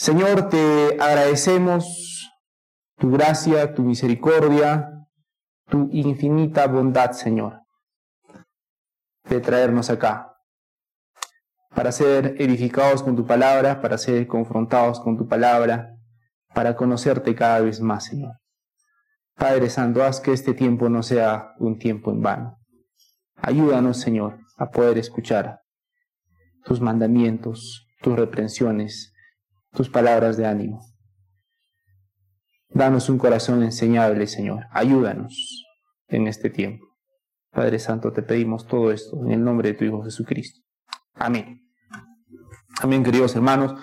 Señor, te agradecemos tu gracia, tu misericordia, tu infinita bondad, Señor, de traernos acá, para ser edificados con tu palabra, para ser confrontados con tu palabra, para conocerte cada vez más, Señor. Padre Santo, haz que este tiempo no sea un tiempo en vano. Ayúdanos, Señor, a poder escuchar tus mandamientos, tus reprensiones, tus palabras de ánimo. Danos un corazón enseñable, Señor. Ayúdanos en este tiempo. Padre Santo, te pedimos todo esto en el nombre de tu Hijo Jesucristo. Amén. Amén, queridos hermanos.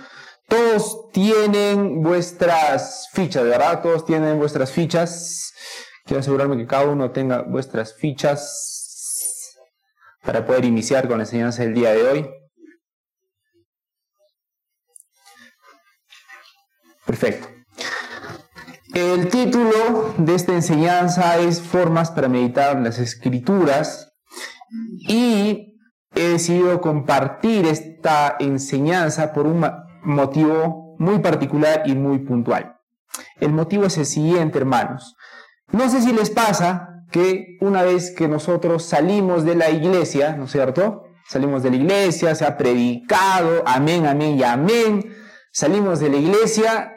Todos tienen vuestras fichas, ¿verdad? Todos tienen vuestras fichas. Quiero asegurarme que cada uno tenga vuestras fichas para poder iniciar con la enseñanza del día de hoy. Perfecto. El título de esta enseñanza es Formas para meditar las escrituras y he decidido compartir esta enseñanza por un motivo muy particular y muy puntual. El motivo es el siguiente, hermanos. No sé si les pasa que una vez que nosotros salimos de la iglesia, ¿no es cierto? Salimos de la iglesia, se ha predicado, amén, amén y amén. Salimos de la iglesia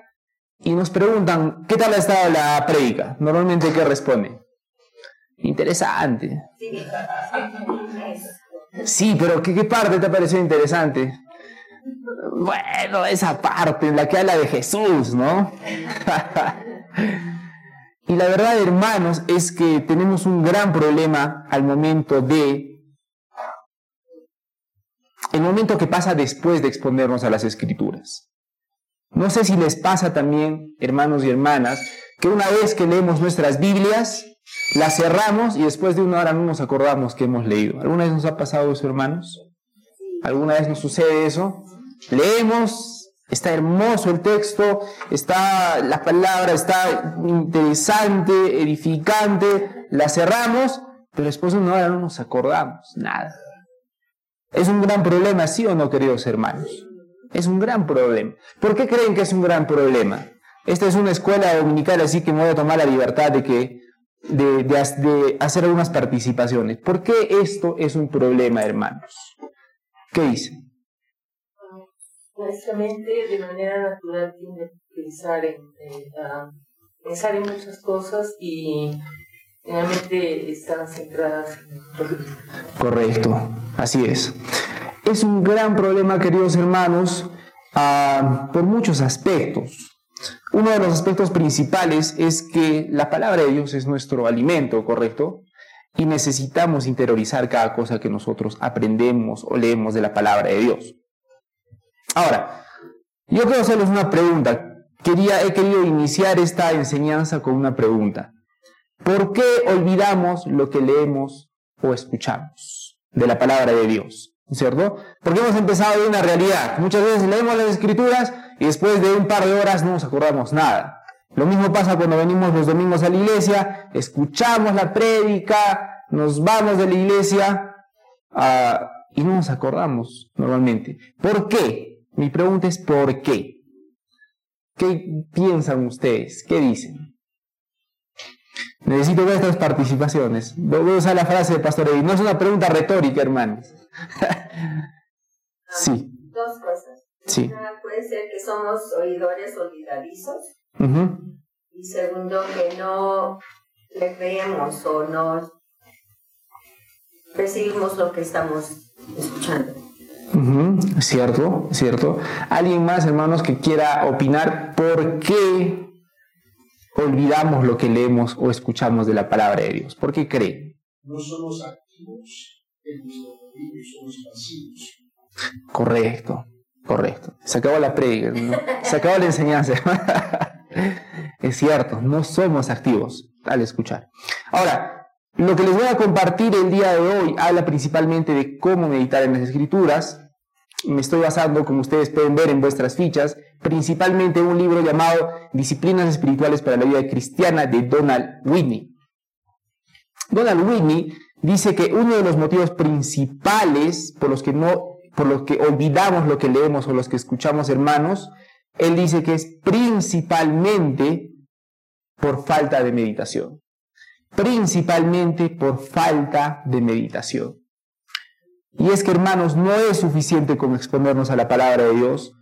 y nos preguntan, ¿qué tal ha estado la predica? Normalmente, ¿qué responde? Interesante. Sí, pero ¿qué, ¿qué, parte te ha parecido interesante? Bueno, esa parte en la que habla de Jesús, ¿no? y la verdad, hermanos, es que tenemos un gran problema al momento de... El momento que pasa después de exponernos a las escrituras. No sé si les pasa también, hermanos y hermanas, que una vez que leemos nuestras Biblias, las cerramos y después de una hora no nos acordamos que hemos leído. ¿Alguna vez nos ha pasado eso, hermanos? ¿Alguna vez nos sucede eso? Leemos, está hermoso el texto, está la palabra, está interesante, edificante, la cerramos, pero después de una hora no nos acordamos, nada. Es un gran problema, ¿sí o no, queridos hermanos? Es un gran problema. ¿Por qué creen que es un gran problema? Esta es una escuela dominical, así que me voy a tomar la libertad de, que, de, hacer algunas participaciones. ¿Por qué esto es un problema, hermanos? ¿Qué dicen? Nuestra mente de manera natural tiende a pensar en, pensar en muchas cosas y realmente están centradas en Correcto, así es. Es un gran problema, queridos hermanos, ah, por muchos aspectos. Uno de los aspectos principales es que la palabra de Dios es nuestro alimento, ¿correcto? Y necesitamos interiorizar cada cosa que nosotros aprendemos o leemos de la palabra de Dios. Ahora, yo quiero hacerles una pregunta. Quería, he querido iniciar esta enseñanza con una pregunta. ¿Por qué olvidamos lo que leemos o escuchamos de la palabra de Dios? ¿Cierto? Porque hemos empezado de una realidad. Muchas veces leemos las escrituras y después de un par de horas no nos acordamos nada. Lo mismo pasa cuando venimos los domingos a la iglesia, escuchamos la prédica, nos vamos de la iglesia uh, y no nos acordamos normalmente. ¿Por qué? Mi pregunta es ¿por qué? ¿Qué piensan ustedes? ¿Qué dicen? Necesito ver estas participaciones. Voy a usar la frase de Pastor Edith. No es una pregunta retórica, hermanos. sí. Dos cosas. Sí. puede ser que somos oidores olvidadizos. Y segundo, que no le creemos o no recibimos lo que estamos escuchando. Cierto, cierto. ¿Alguien más, hermanos, que quiera opinar por qué olvidamos lo que leemos o escuchamos de la palabra de Dios? ¿Por qué creen? No somos activos en nuestro somos pasivos. Correcto, correcto. Se acabó la predica, se acabó la enseñanza. es cierto, no somos activos al escuchar. Ahora, lo que les voy a compartir el día de hoy habla principalmente de cómo meditar en las escrituras. Me estoy basando, como ustedes pueden ver en vuestras fichas, principalmente en un libro llamado Disciplinas Espirituales para la Vida Cristiana de Donald Whitney. Donald Whitney dice que uno de los motivos principales por los que no por los que olvidamos lo que leemos o los que escuchamos, hermanos, Él dice que es principalmente por falta de meditación. Principalmente por falta de meditación. Y es que, hermanos, no es suficiente con exponernos a la palabra de Dios,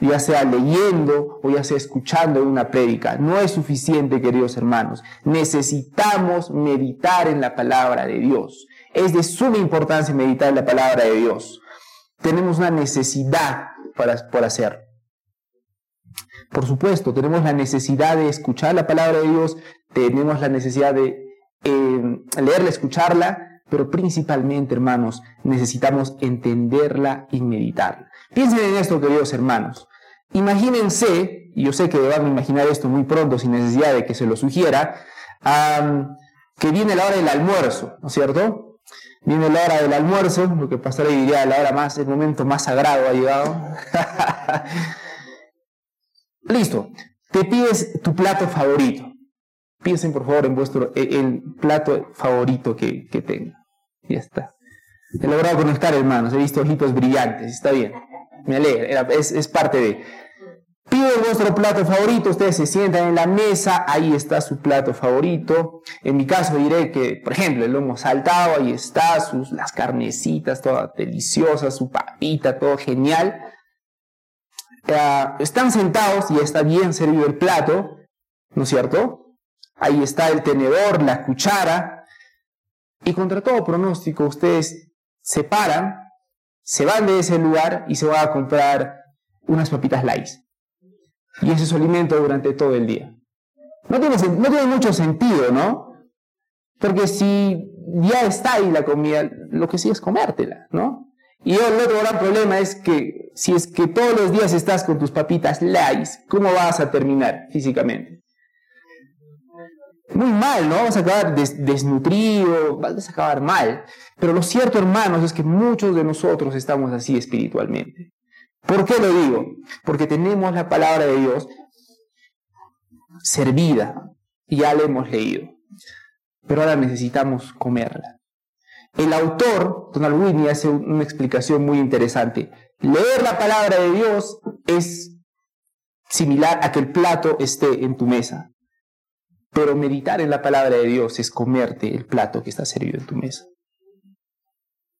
ya sea leyendo o ya sea escuchando una prédica. No es suficiente, queridos hermanos. Necesitamos meditar en la palabra de Dios. Es de suma importancia meditar en la palabra de Dios. Tenemos una necesidad para, por hacerlo. Por supuesto, tenemos la necesidad de escuchar la palabra de Dios, tenemos la necesidad de eh, leerla, escucharla, pero principalmente, hermanos, necesitamos entenderla y meditarla. Piensen en esto, queridos hermanos. Imagínense, y yo sé que van a imaginar esto muy pronto sin necesidad de que se lo sugiera, que viene la hora del almuerzo, ¿no es cierto? Viene la hora del almuerzo, lo que pasará diría la hora más, el momento más sagrado ha llegado. Listo, te pides tu plato favorito. Piensen por favor en vuestro el plato favorito que, que tenga. Ya está. He logrado conectar, hermanos. He visto ojitos brillantes. Está bien. Me alegra. Es, es parte de. Piden vuestro plato favorito, ustedes se sientan en la mesa, ahí está su plato favorito. En mi caso diré que, por ejemplo, el lomo saltado, ahí está, sus, las carnecitas, todas deliciosas, su papita, todo genial. están sentados y está bien servido el plato, ¿no es cierto? Ahí está el tenedor, la cuchara. Y contra todo pronóstico, ustedes se paran, se van de ese lugar y se van a comprar unas papitas light y ese es su alimento durante todo el día. No tiene, no tiene mucho sentido, ¿no? Porque si ya está ahí la comida, lo que sí es comértela, ¿no? Y el otro gran problema es que si es que todos los días estás con tus papitas Lays, ¿cómo vas a terminar físicamente? Muy mal, ¿no? Vas a acabar desnutrido, vas a acabar mal. Pero lo cierto, hermanos, es que muchos de nosotros estamos así espiritualmente. ¿Por qué lo digo? Porque tenemos la palabra de Dios servida y ya la hemos leído. Pero ahora necesitamos comerla. El autor, Donald Whitney, hace una explicación muy interesante. Leer la palabra de Dios es similar a que el plato esté en tu mesa. Pero meditar en la palabra de Dios es comerte el plato que está servido en tu mesa.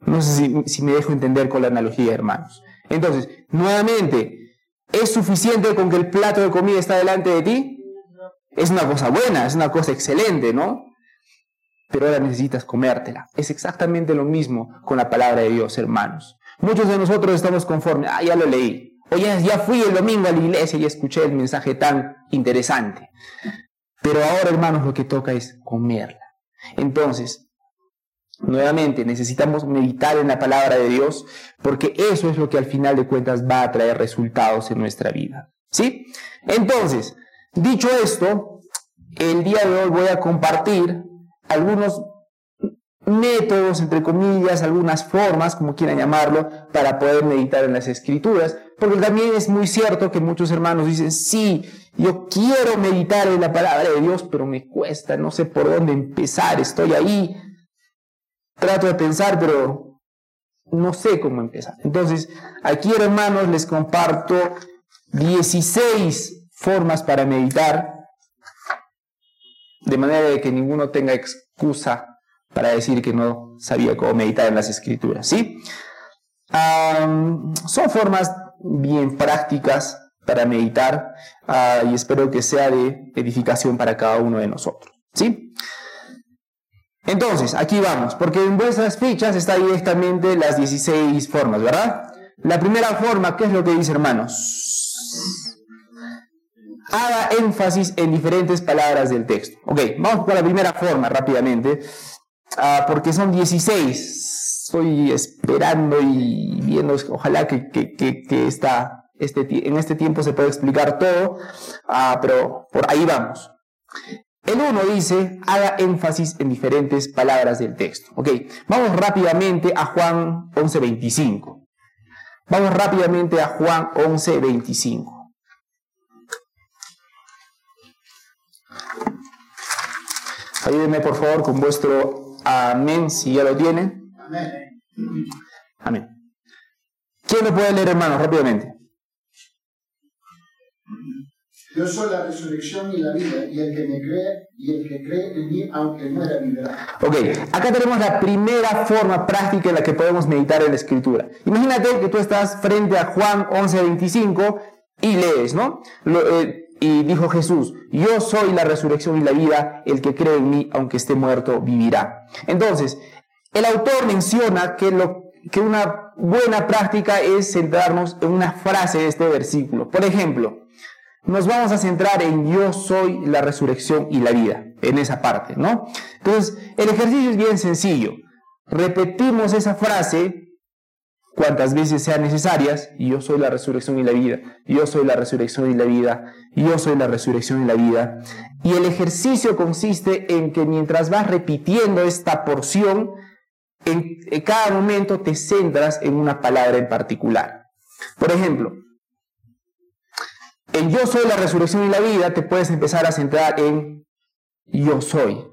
No sé si, me dejo entender con la analogía, hermanos. Entonces, nuevamente, ¿es suficiente con que el plato de comida está delante de ti? Es una cosa buena, es una cosa excelente, ¿no? Pero ahora necesitas comértela. Es exactamente lo mismo con la palabra de Dios, hermanos. Muchos de nosotros estamos conformes, ah, ya lo leí. O ya fui el domingo a la iglesia y escuché el mensaje tan interesante. Pero ahora, hermanos, lo que toca es comerla. Entonces, Nuevamente, necesitamos meditar en la palabra de Dios porque eso es lo que al final de cuentas va a traer resultados en nuestra vida. ¿Sí? Entonces, dicho esto, el día de hoy voy a compartir algunos métodos, entre comillas, algunas formas, como quieran llamarlo, para poder meditar en las escrituras, porque también es muy cierto que muchos hermanos dicen, sí, yo quiero meditar en la palabra de Dios, pero me cuesta, no sé por dónde empezar, estoy ahí, trato de pensar, pero no sé cómo empezar. Entonces, aquí hermanos les comparto 16 formas para meditar, de manera de que ninguno tenga excusa para decir que no sabía cómo meditar en las escrituras, ¿sí? son formas bien prácticas para meditar ah, y espero que sea de edificación para cada uno de nosotros, ¿sí? Entonces, aquí vamos, porque en vuestras fichas está directamente las 16 formas, ¿verdad? La primera forma, ¿qué es lo que dice, hermanos? Haga énfasis en diferentes palabras del texto. Ok, vamos por la primera forma rápidamente, ah, porque son 16. Estoy esperando y viendo, ojalá que, este, en este tiempo se pueda explicar todo, ah, pero por ahí vamos. El 1 dice, haga énfasis en diferentes palabras del texto. Ok, vamos rápidamente a Juan 11.25. Vamos rápidamente a Juan 11.25. Ayúdenme por favor con vuestro amén si ya lo tienen. Amén. Amén. ¿Quién lo puede leer, hermano, rápidamente? Yo soy la resurrección y la vida, y el que me cree y el que cree en mí, aunque muera, vivirá. Ok, acá tenemos la primera forma práctica en la que podemos meditar en la escritura. Imagínate que tú estás frente a Juan 11:25 y lees, ¿no? Eh, y dijo Jesús, yo soy la resurrección y la vida, el que cree en mí, aunque esté muerto, vivirá. Entonces, el autor menciona que, lo, que una buena práctica es centrarnos en una frase de este versículo. Por ejemplo, nos vamos a centrar en yo soy la resurrección y la vida, en esa parte, ¿no? Entonces, el ejercicio es bien sencillo. Repetimos esa frase cuantas veces sean necesarias, yo soy la resurrección y la vida, yo soy la resurrección y la vida, yo soy la resurrección y la vida. Y el ejercicio consiste en que mientras vas repitiendo esta porción, en, cada momento te centras en una palabra en particular. Por ejemplo, en yo soy la resurrección y la vida te puedes empezar a centrar en yo soy.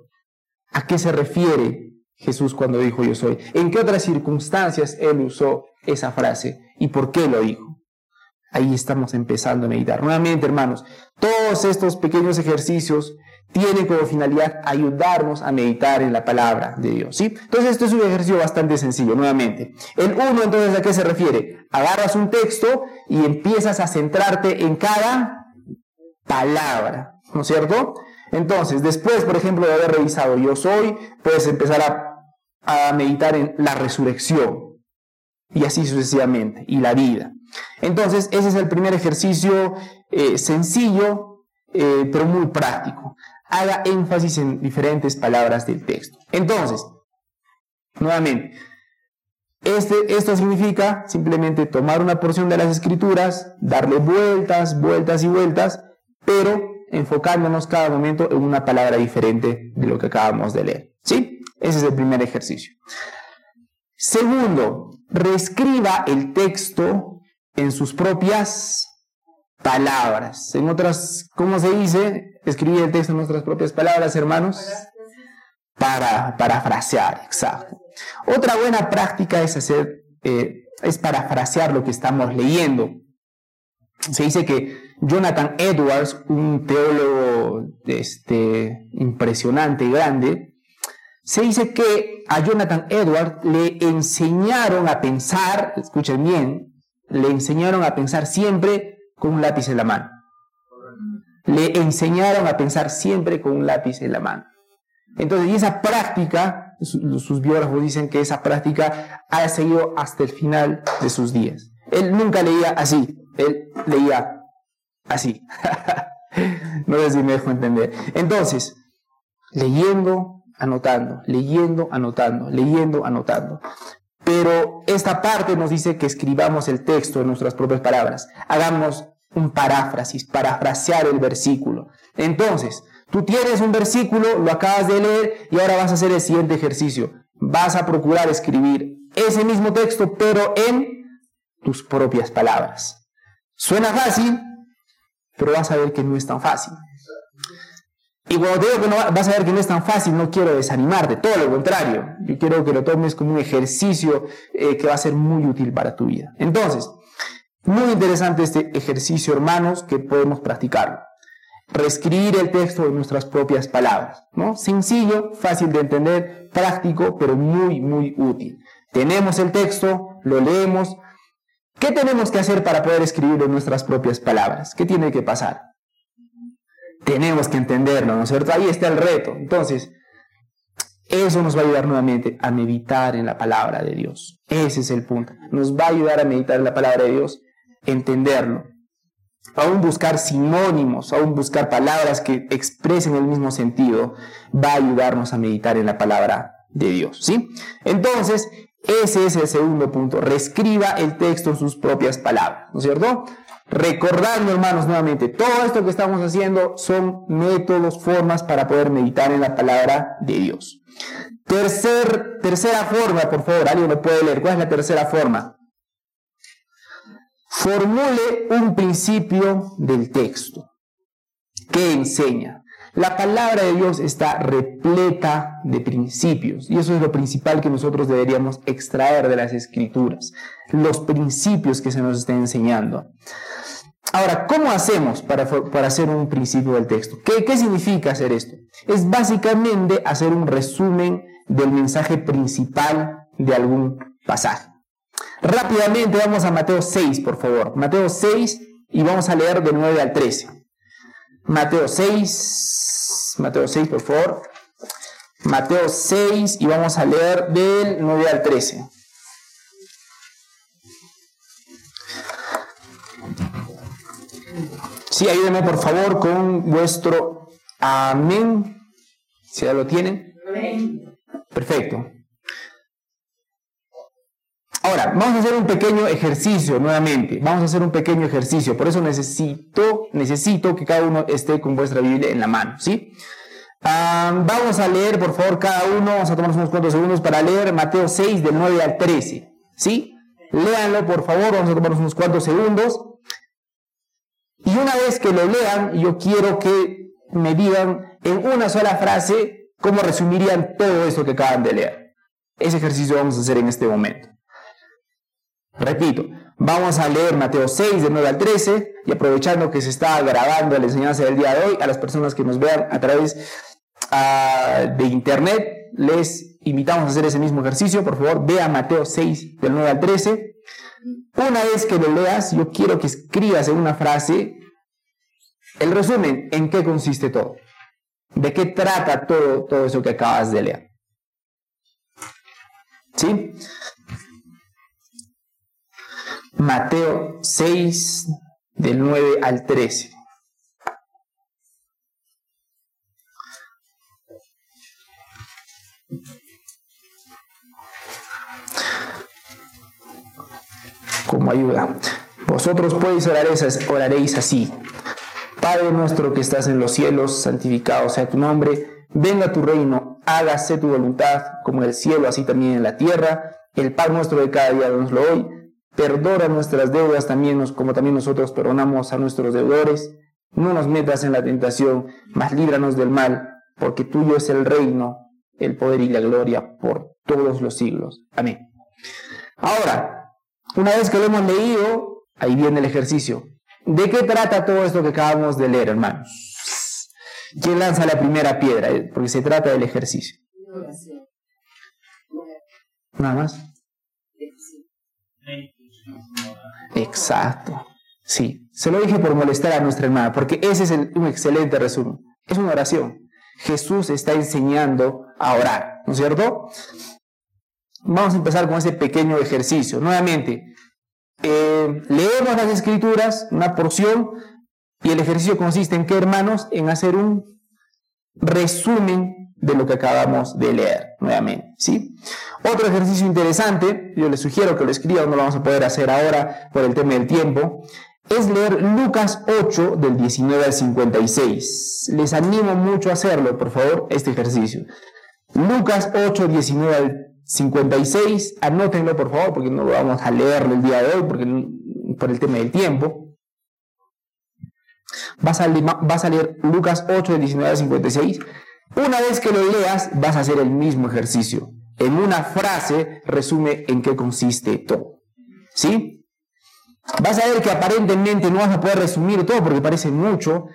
¿A qué se refiere Jesús cuando dijo yo soy? ¿En qué otras circunstancias Él usó esa frase y por qué lo dijo? Ahí estamos empezando a meditar. Nuevamente, hermanos, todos estos pequeños ejercicios tienen como finalidad ayudarnos a meditar en la palabra de Dios. ¿sí? Entonces, esto es un ejercicio bastante sencillo, nuevamente. El uno, entonces, ¿a qué se refiere? Agarras un texto y empiezas a centrarte en cada palabra, ¿no es cierto? Entonces, después, por ejemplo, de haber revisado yo soy, puedes empezar a a meditar en la resurrección y así sucesivamente, y la vida. Entonces, ese es el primer ejercicio eh, sencillo, eh, pero muy práctico. Haga énfasis en diferentes palabras del texto. Entonces, nuevamente, este, esto significa simplemente tomar una porción de las escrituras, darle vueltas, vueltas y vueltas, pero enfocándonos cada momento en una palabra diferente de lo que acabamos de leer. ¿Sí? Ese es el primer ejercicio. Segundo, reescriba el texto en sus propias palabras. En otras, ¿cómo se dice? Escribir el texto en nuestras propias palabras, hermanos. Para parafrasear, exacto. Otra buena práctica es hacer, eh, es parafrasear lo que estamos leyendo. Se dice que Jonathan Edwards, un teólogo este, impresionante y grande, se dice que a Jonathan Edwards le enseñaron a pensar, escuchen bien, le enseñaron a pensar siempre con un lápiz en la mano. Le enseñaron a pensar siempre con un lápiz en la mano. Entonces, y esa práctica, sus biógrafos dicen que esa práctica ha seguido hasta el final de sus días. Él nunca leía así, él leía así. no sé si me dejo entender. Entonces, leyendo, anotando, leyendo, anotando, leyendo, anotando. Pero esta parte nos dice que escribamos el texto en nuestras propias palabras. Hagamos un paráfrasis, parafrasear el versículo. Entonces, tú tienes un versículo, lo acabas de leer y ahora vas a hacer el siguiente ejercicio. Vas a procurar escribir ese mismo texto, pero en tus propias palabras. Suena fácil, pero vas a ver que no es tan fácil. Y cuando te digo que no, vas a ver que no es tan fácil, no quiero desanimarte, todo lo contrario. Yo quiero que lo tomes como un ejercicio eh, que va a ser muy útil para tu vida. Entonces, muy interesante este ejercicio, hermanos, que podemos practicarlo. Reescribir el texto en nuestras propias palabras, ¿no? Sencillo, fácil de entender, práctico, pero muy, muy útil. Tenemos el texto, lo leemos. ¿Qué tenemos que hacer para poder escribirlo en nuestras propias palabras? ¿Qué tiene que pasar? tenemos que entenderlo, ¿no es cierto? Ahí está el reto. Entonces, eso nos va a ayudar nuevamente a meditar en la palabra de Dios. Ese es el punto. Nos va a ayudar a meditar en la palabra de Dios, entenderlo. Aún buscar sinónimos, aún buscar palabras que expresen el mismo sentido, va a ayudarnos a meditar en la palabra de Dios. ¿sí? Entonces, ese es el segundo punto. Reescriba el texto en sus propias palabras, ¿no es cierto? Recordando, hermanos, nuevamente, todo esto que estamos haciendo son métodos, formas para poder meditar en la palabra de Dios. Tercer, tercera forma, por favor, alguien lo puede leer. ¿Cuál es la tercera forma? Formule un principio del texto. ¿Qué enseña? La palabra de Dios está repleta de principios y eso es lo principal que nosotros deberíamos extraer de las escrituras, los principios que se nos está enseñando. Ahora, ¿cómo hacemos para, para hacer un principio del texto? ¿Qué, ¿Qué significa hacer esto? Es básicamente hacer un resumen del mensaje principal de algún pasaje. Rápidamente vamos a Mateo 6, por favor. Mateo 6 y vamos a leer del 9 al 13. Mateo 6, Mateo 6, por favor. Mateo 6 y vamos a leer del 9 al 13. Sí, ayúdenme por favor con vuestro amén. Si ya lo tienen. Perfecto. Ahora, vamos a hacer un pequeño ejercicio nuevamente. Vamos a hacer un pequeño ejercicio. Por eso necesito, necesito que cada uno esté con vuestra Biblia en la mano, ¿sí? vamos a leer, por favor, cada uno, vamos a tomar unos cuantos segundos para leer Mateo 6, del 9 al 13, ¿sí? Léanlo, por favor, vamos a tomar unos cuantos segundos. Y una vez que lo lean, yo quiero que me digan en una sola frase cómo resumirían todo eso que acaban de leer. Ese ejercicio vamos a hacer en este momento. Repito, vamos a leer Mateo 6, de 9 al 13, y aprovechando que se está grabando la enseñanza del día de hoy, a las personas que nos vean a través uh, de internet, les invitamos a hacer ese mismo ejercicio. Por favor, vea Mateo 6, del 9 al 13. Una vez que lo leas, yo quiero que escribas en una frase el resumen, en qué consiste todo. ¿De qué trata todo, todo eso que acabas de leer? ¿Sí? Mateo 6, del 9 al 13. Como ayuda. Vosotros podéis oraréis así. Padre nuestro que estás en los cielos, santificado sea tu nombre. Venga tu reino, hágase tu voluntad, como en el cielo, así también en la tierra. El pan nuestro de cada día, danoslo hoy Perdona nuestras deudas también, como también nosotros perdonamos a nuestros deudores. No nos metas en la tentación, mas líbranos del mal, porque tuyo es el reino, el poder y la gloria por todos los siglos. Amén. Ahora, una vez que lo hemos leído, ahí viene el ejercicio. ¿De qué trata todo esto que acabamos de leer, hermanos? ¿Quién lanza la primera piedra? Porque se trata del ejercicio. Nada más. Exacto. Sí, se lo dije por molestar a nuestra hermana, porque ese es un excelente resumen. Es una oración. Jesús está enseñando a orar, ¿no es cierto? Vamos a empezar con ese pequeño ejercicio. Nuevamente, eh, leemos las escrituras, una porción, y el ejercicio consiste en qué, hermanos, en hacer un resumen de lo que acabamos de leer nuevamente, ¿sí? Otro ejercicio interesante, yo les sugiero que lo escriban, no lo vamos a poder hacer ahora por el tema del tiempo, es leer Lucas 8 del 19 al 56. Les animo mucho a hacerlo, por favor, este ejercicio. Lucas 8, 19 al 56, anótenlo por favor, porque no lo vamos a leer el día de hoy, porque, por el tema del tiempo. Vas a, vas a leer Lucas 8 del 19 al 56 una vez que lo leas, vas a hacer el mismo ejercicio. En una frase resume en qué consiste todo. ¿Sí? Vas a ver que aparentemente no vas a poder resumir todo porque parece mucho,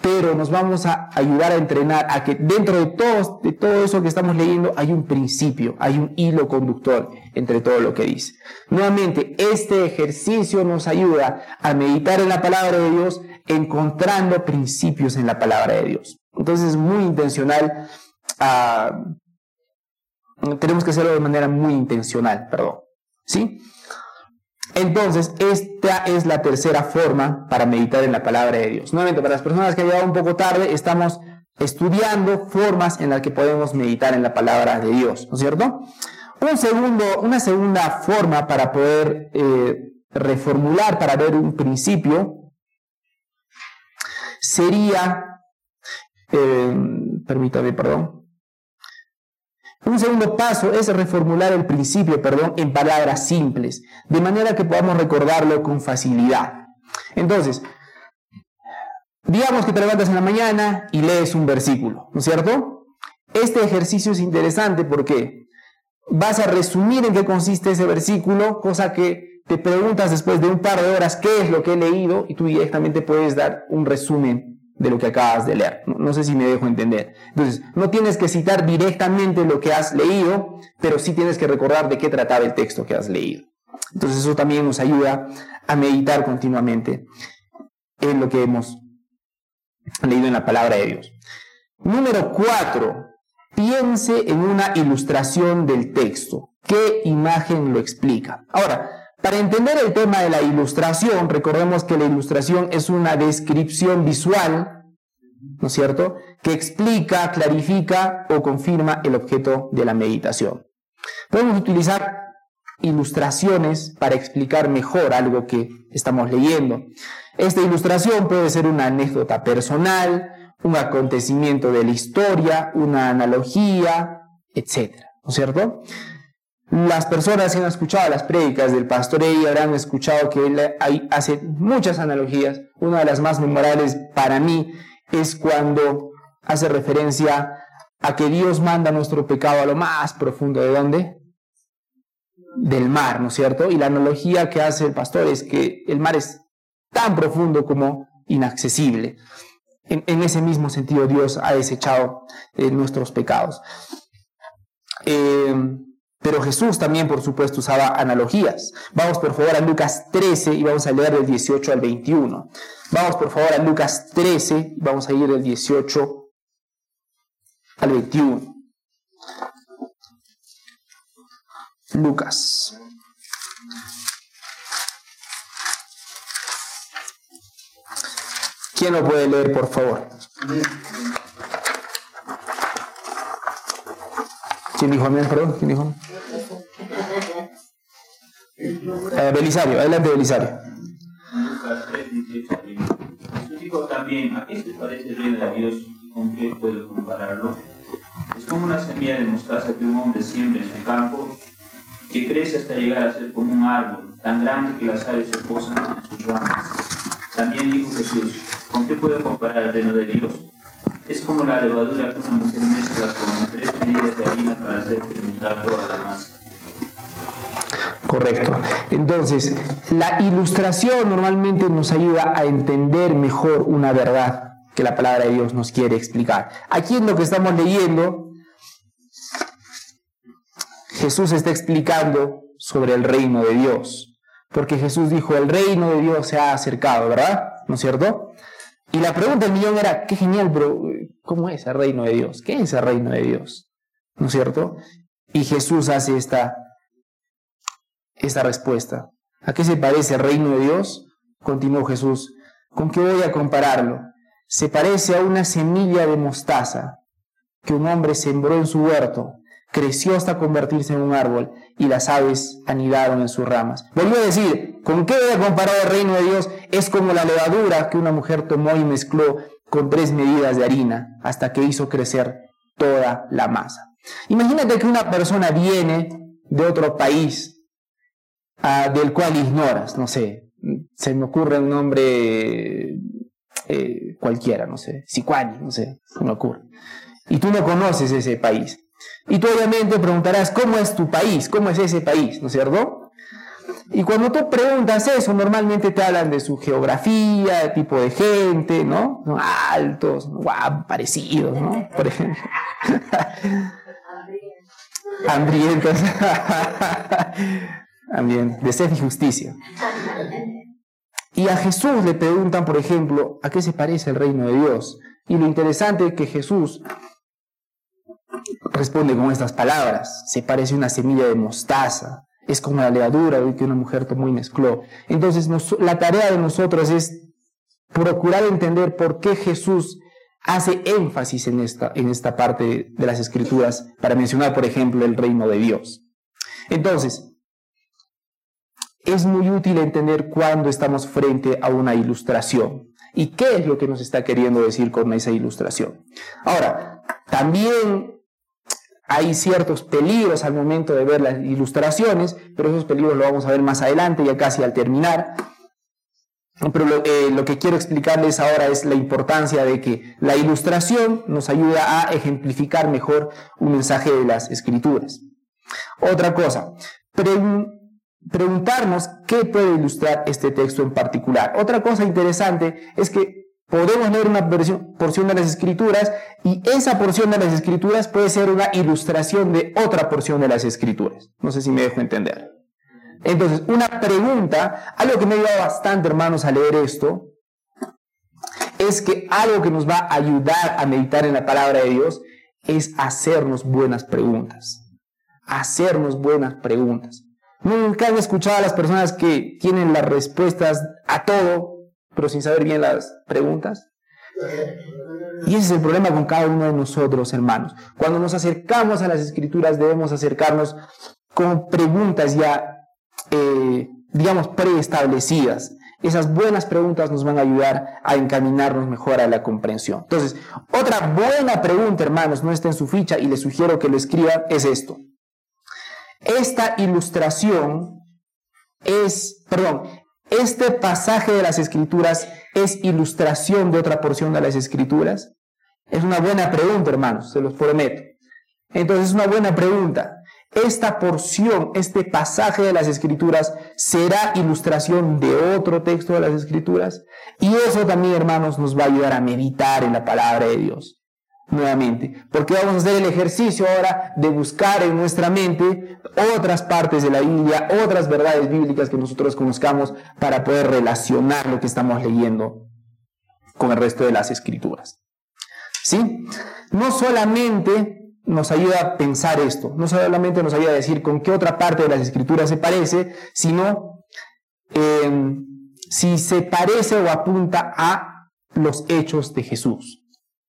pero nos vamos a ayudar a entrenar a que dentro de todo, de todo eso que estamos leyendo hay un principio, hay un hilo conductor entre todo lo que dice. Nuevamente, este ejercicio nos ayuda a meditar en la palabra de Dios encontrando principios en la palabra de Dios. Entonces es muy intencional. Ah, tenemos que hacerlo de manera muy intencional, perdón. ¿Sí? Entonces, esta es la tercera forma para meditar en la palabra de Dios. Nuevamente, para las personas que han llegado un poco tarde, estamos estudiando formas en las que podemos meditar en la palabra de Dios, ¿no es cierto? Un segundo, una segunda forma para poder eh, reformular, para ver un principio, sería eh, permítame, perdón. Un segundo paso es reformular el principio, perdón, en palabras simples, de manera que podamos recordarlo con facilidad. Entonces, digamos que te levantas en la mañana y lees un versículo, ¿no es cierto? Este ejercicio es interesante porque vas a resumir en qué consiste ese versículo, cosa que te preguntas después de un par de horas qué es lo que he leído y tú directamente puedes dar un resumen de lo que acabas de leer. No, sé si me dejo entender. Entonces, no tienes que citar directamente lo que has leído, pero sí tienes que recordar de qué trataba el texto que has leído. Entonces, eso también nos ayuda a meditar continuamente en lo que hemos leído en la palabra de Dios. Número cuatro, piense en una ilustración del texto. ¿Qué imagen lo explica? Ahora, para entender el tema de la ilustración, recordemos que la ilustración es una descripción visual, ¿no es cierto?, que explica, clarifica o confirma el objeto de la meditación. Podemos utilizar ilustraciones para explicar mejor algo que estamos leyendo. Esta ilustración puede ser una anécdota personal, un acontecimiento de la historia, una analogía, etc. ¿No es cierto? Las personas que han escuchado las prédicas del pastor Eddie habrán escuchado que él hace muchas analogías. Una de las más memorables para mí es cuando hace referencia a que Dios manda nuestro pecado a lo más profundo. ¿De dónde? Del mar, ¿no es cierto? Y la analogía que hace el pastor es que el mar es tan profundo como inaccesible. En, ese mismo sentido Dios ha desechado eh, nuestros pecados. Eh, pero Jesús también, por supuesto, usaba analogías. Vamos por favor a Lucas 13 y vamos a leer del 18 al 21. Vamos por favor a Lucas 13 y vamos a ir del 18 al 21. Lucas. ¿Quién lo puede leer, por favor? ¿Quién dijo amén, perdón? ¿Quién dijo eh, Belisario, adelante Belisario. Lucas 3, 18 Jesús dijo también, ¿a qué se parece el reino de Dios y con qué puedo compararlo? Es como una semilla de mostaza que un hombre siembra en su campo, que crece hasta llegar a ser como un árbol, tan grande que las aves se posan en sus ramas. También dijo Jesús, ¿con qué puedo comparar el reino de Dios? Es como la levadura que una mujer mezcla con tres medidas de harina para hacer fermentar toda la masa. Correcto. Entonces, la ilustración normalmente nos ayuda a entender mejor una verdad que la palabra de Dios nos quiere explicar. Aquí en lo que estamos leyendo, Jesús está explicando sobre el reino de Dios. Porque Jesús dijo, el reino de Dios se ha acercado, ¿verdad? ¿No es cierto? Y la pregunta del millón era, qué genial, pero ¿cómo es el reino de Dios? ¿Qué es el reino de Dios? ¿No es cierto? Y Jesús hace esta, esta respuesta. ¿A qué se parece el reino de Dios? Continuó Jesús. ¿Con qué voy a compararlo? Se parece a una semilla de mostaza que un hombre sembró en su huerto creció hasta convertirse en un árbol y las aves anidaron en sus ramas. Volvió a decir, ¿con qué voy a comparar el reino de Dios? Es como la levadura que una mujer tomó y mezcló con tres medidas de harina hasta que hizo crecer toda la masa. Imagínate que una persona viene de otro país ah, del cual ignoras, no sé, se me ocurre un nombre eh, cualquiera, no sé, Sicuani, no sé, se me ocurre. Y tú no conoces ese país. Y tú obviamente preguntarás, ¿cómo es tu país? ¿Cómo es ese país? ¿No es cierto? Y cuando tú preguntas eso, normalmente te hablan de su geografía, de tipo de gente, ¿no? Altos, guau, parecidos, ¿no? Por ejemplo. Hambrientos. También, de sed y justicia. Y a Jesús le preguntan, por ejemplo, ¿a qué se parece el reino de Dios? Y lo interesante es que Jesús responde con estas palabras. Se parece a una semilla de mostaza. Es como la levadura que una mujer tomó y mezcló. Entonces, la tarea de nosotros es procurar entender por qué Jesús hace énfasis en esta, en esta parte de las escrituras para mencionar, por ejemplo, el reino de Dios. Entonces, es muy útil entender cuando estamos frente a una ilustración y qué es lo que nos está queriendo decir con esa ilustración. Ahora, también hay ciertos peligros al momento de ver las ilustraciones, pero esos peligros lo vamos a ver más adelante, ya casi al terminar. Pero eh, lo, que quiero explicarles ahora es la importancia de que la ilustración nos ayuda a ejemplificar mejor un mensaje de las escrituras. Otra cosa, preguntarnos qué puede ilustrar este texto en particular. Otra cosa interesante es que podemos leer una porción de las escrituras y esa porción de las escrituras puede ser una ilustración de otra porción de las escrituras. No sé si me dejo entender. Entonces, una pregunta, algo que me ha ayudado bastante, hermanos, a leer esto, es que algo que nos va a ayudar a meditar en la palabra de Dios es hacernos buenas preguntas. Hacernos buenas preguntas. Nunca han escuchado a las personas que tienen las respuestas a todo, pero sin saber bien las preguntas. Y ese es el problema con cada uno de nosotros, hermanos. Cuando nos acercamos a las escrituras debemos acercarnos con preguntas ya, eh, digamos, preestablecidas. Esas buenas preguntas nos van a ayudar a encaminarnos mejor a la comprensión. Entonces, otra buena pregunta, hermanos, no está en su ficha y les sugiero que lo escriban, es esto. Esta ilustración es, perdón, este pasaje de las escrituras es ilustración de otra porción de las escrituras. Es una buena pregunta, hermanos, se los prometo. Entonces es una buena pregunta. Esta porción, este pasaje de las escrituras, será ilustración de otro texto de las escrituras. Y eso también, hermanos, nos va a ayudar a meditar en la palabra de Dios nuevamente, porque vamos a hacer el ejercicio ahora de buscar en nuestra mente otras partes de la Biblia, otras verdades bíblicas que nosotros conozcamos para poder relacionar lo que estamos leyendo con el resto de las escrituras. ¿Sí? No solamente nos ayuda a pensar esto, no solamente nos ayuda a decir con qué otra parte de las escrituras se parece, sino eh, si se parece o apunta a los hechos de Jesús.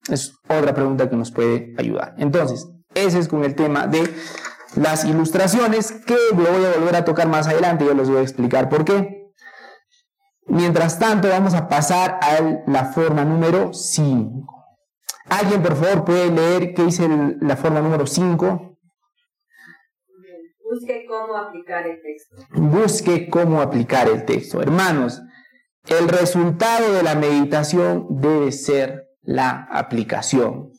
Es otra pregunta que nos puede ayudar. Entonces, ese es con el tema de las ilustraciones que lo voy a volver a tocar más adelante. Yo les voy a explicar por qué. Mientras tanto, vamos a pasar a la forma número 5. ¿Alguien, por favor, puede leer qué dice la forma número 5? Busque cómo aplicar el texto. Busque cómo aplicar el texto. Hermanos, el resultado de la meditación debe ser la aplicación.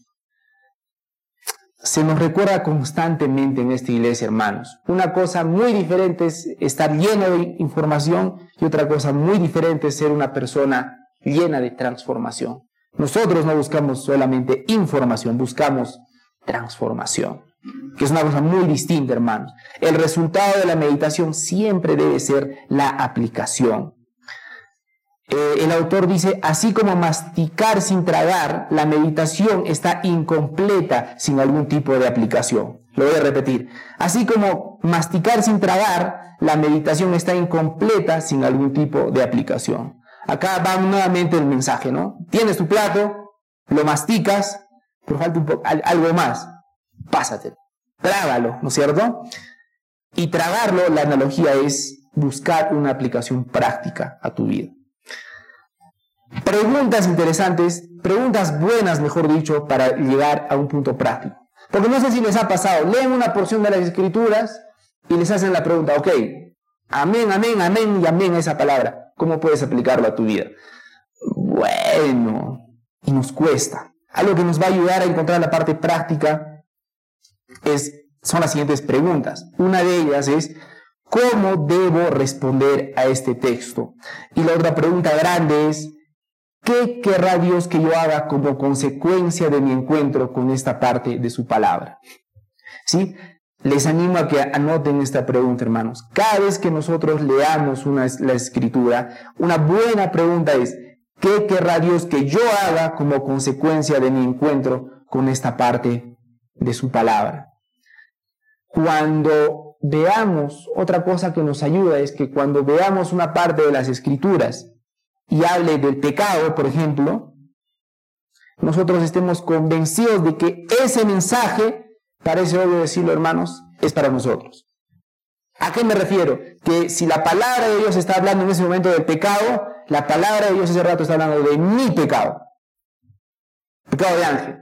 Se nos recuerda constantemente en esta iglesia, hermanos. Una cosa muy diferente es estar lleno de información y otra cosa muy diferente es ser una persona llena de transformación. Nosotros no buscamos solamente información, buscamos transformación, que es una cosa muy distinta, hermanos. El resultado de la meditación siempre debe ser la aplicación. Eh, el autor dice, así como masticar sin tragar, la meditación está incompleta sin algún tipo de aplicación. Lo voy a repetir. Así como masticar sin tragar, la meditación está incompleta sin algún tipo de aplicación. Acá va nuevamente el mensaje, ¿no? Tienes tu plato, lo masticas, pero falta algo más. Pásate, trágalo, ¿no es cierto? Y tragarlo, la analogía es buscar una aplicación práctica a tu vida preguntas interesantes, preguntas buenas, mejor dicho, para llegar a un punto práctico. Porque no sé si les ha pasado, leen una porción de las escrituras y les hacen la pregunta, ok, amén, amén, amén y amén esa palabra. ¿Cómo puedes aplicarlo a tu vida? Bueno, y nos cuesta. Algo que nos va a ayudar a encontrar la parte práctica es, son las siguientes preguntas. Una de ellas es, ¿cómo debo responder a este texto? Y la otra pregunta grande es, ¿Qué querrá Dios que yo haga como consecuencia de mi encuentro con esta parte de su palabra? ¿Sí? Les animo a que anoten esta pregunta, hermanos. Cada vez que nosotros leamos una, la escritura, una buena pregunta es, ¿qué querrá Dios que yo haga como consecuencia de mi encuentro con esta parte de su palabra? Cuando veamos, otra cosa que nos ayuda es que cuando veamos una parte de las escrituras, y hable del pecado, por ejemplo, nosotros estemos convencidos de que ese mensaje, parece obvio decirlo hermanos, es para nosotros. ¿A qué me refiero? Que si la palabra de Dios está hablando en ese momento del pecado, la palabra de Dios ese rato está hablando de mi pecado. Pecado de ángel.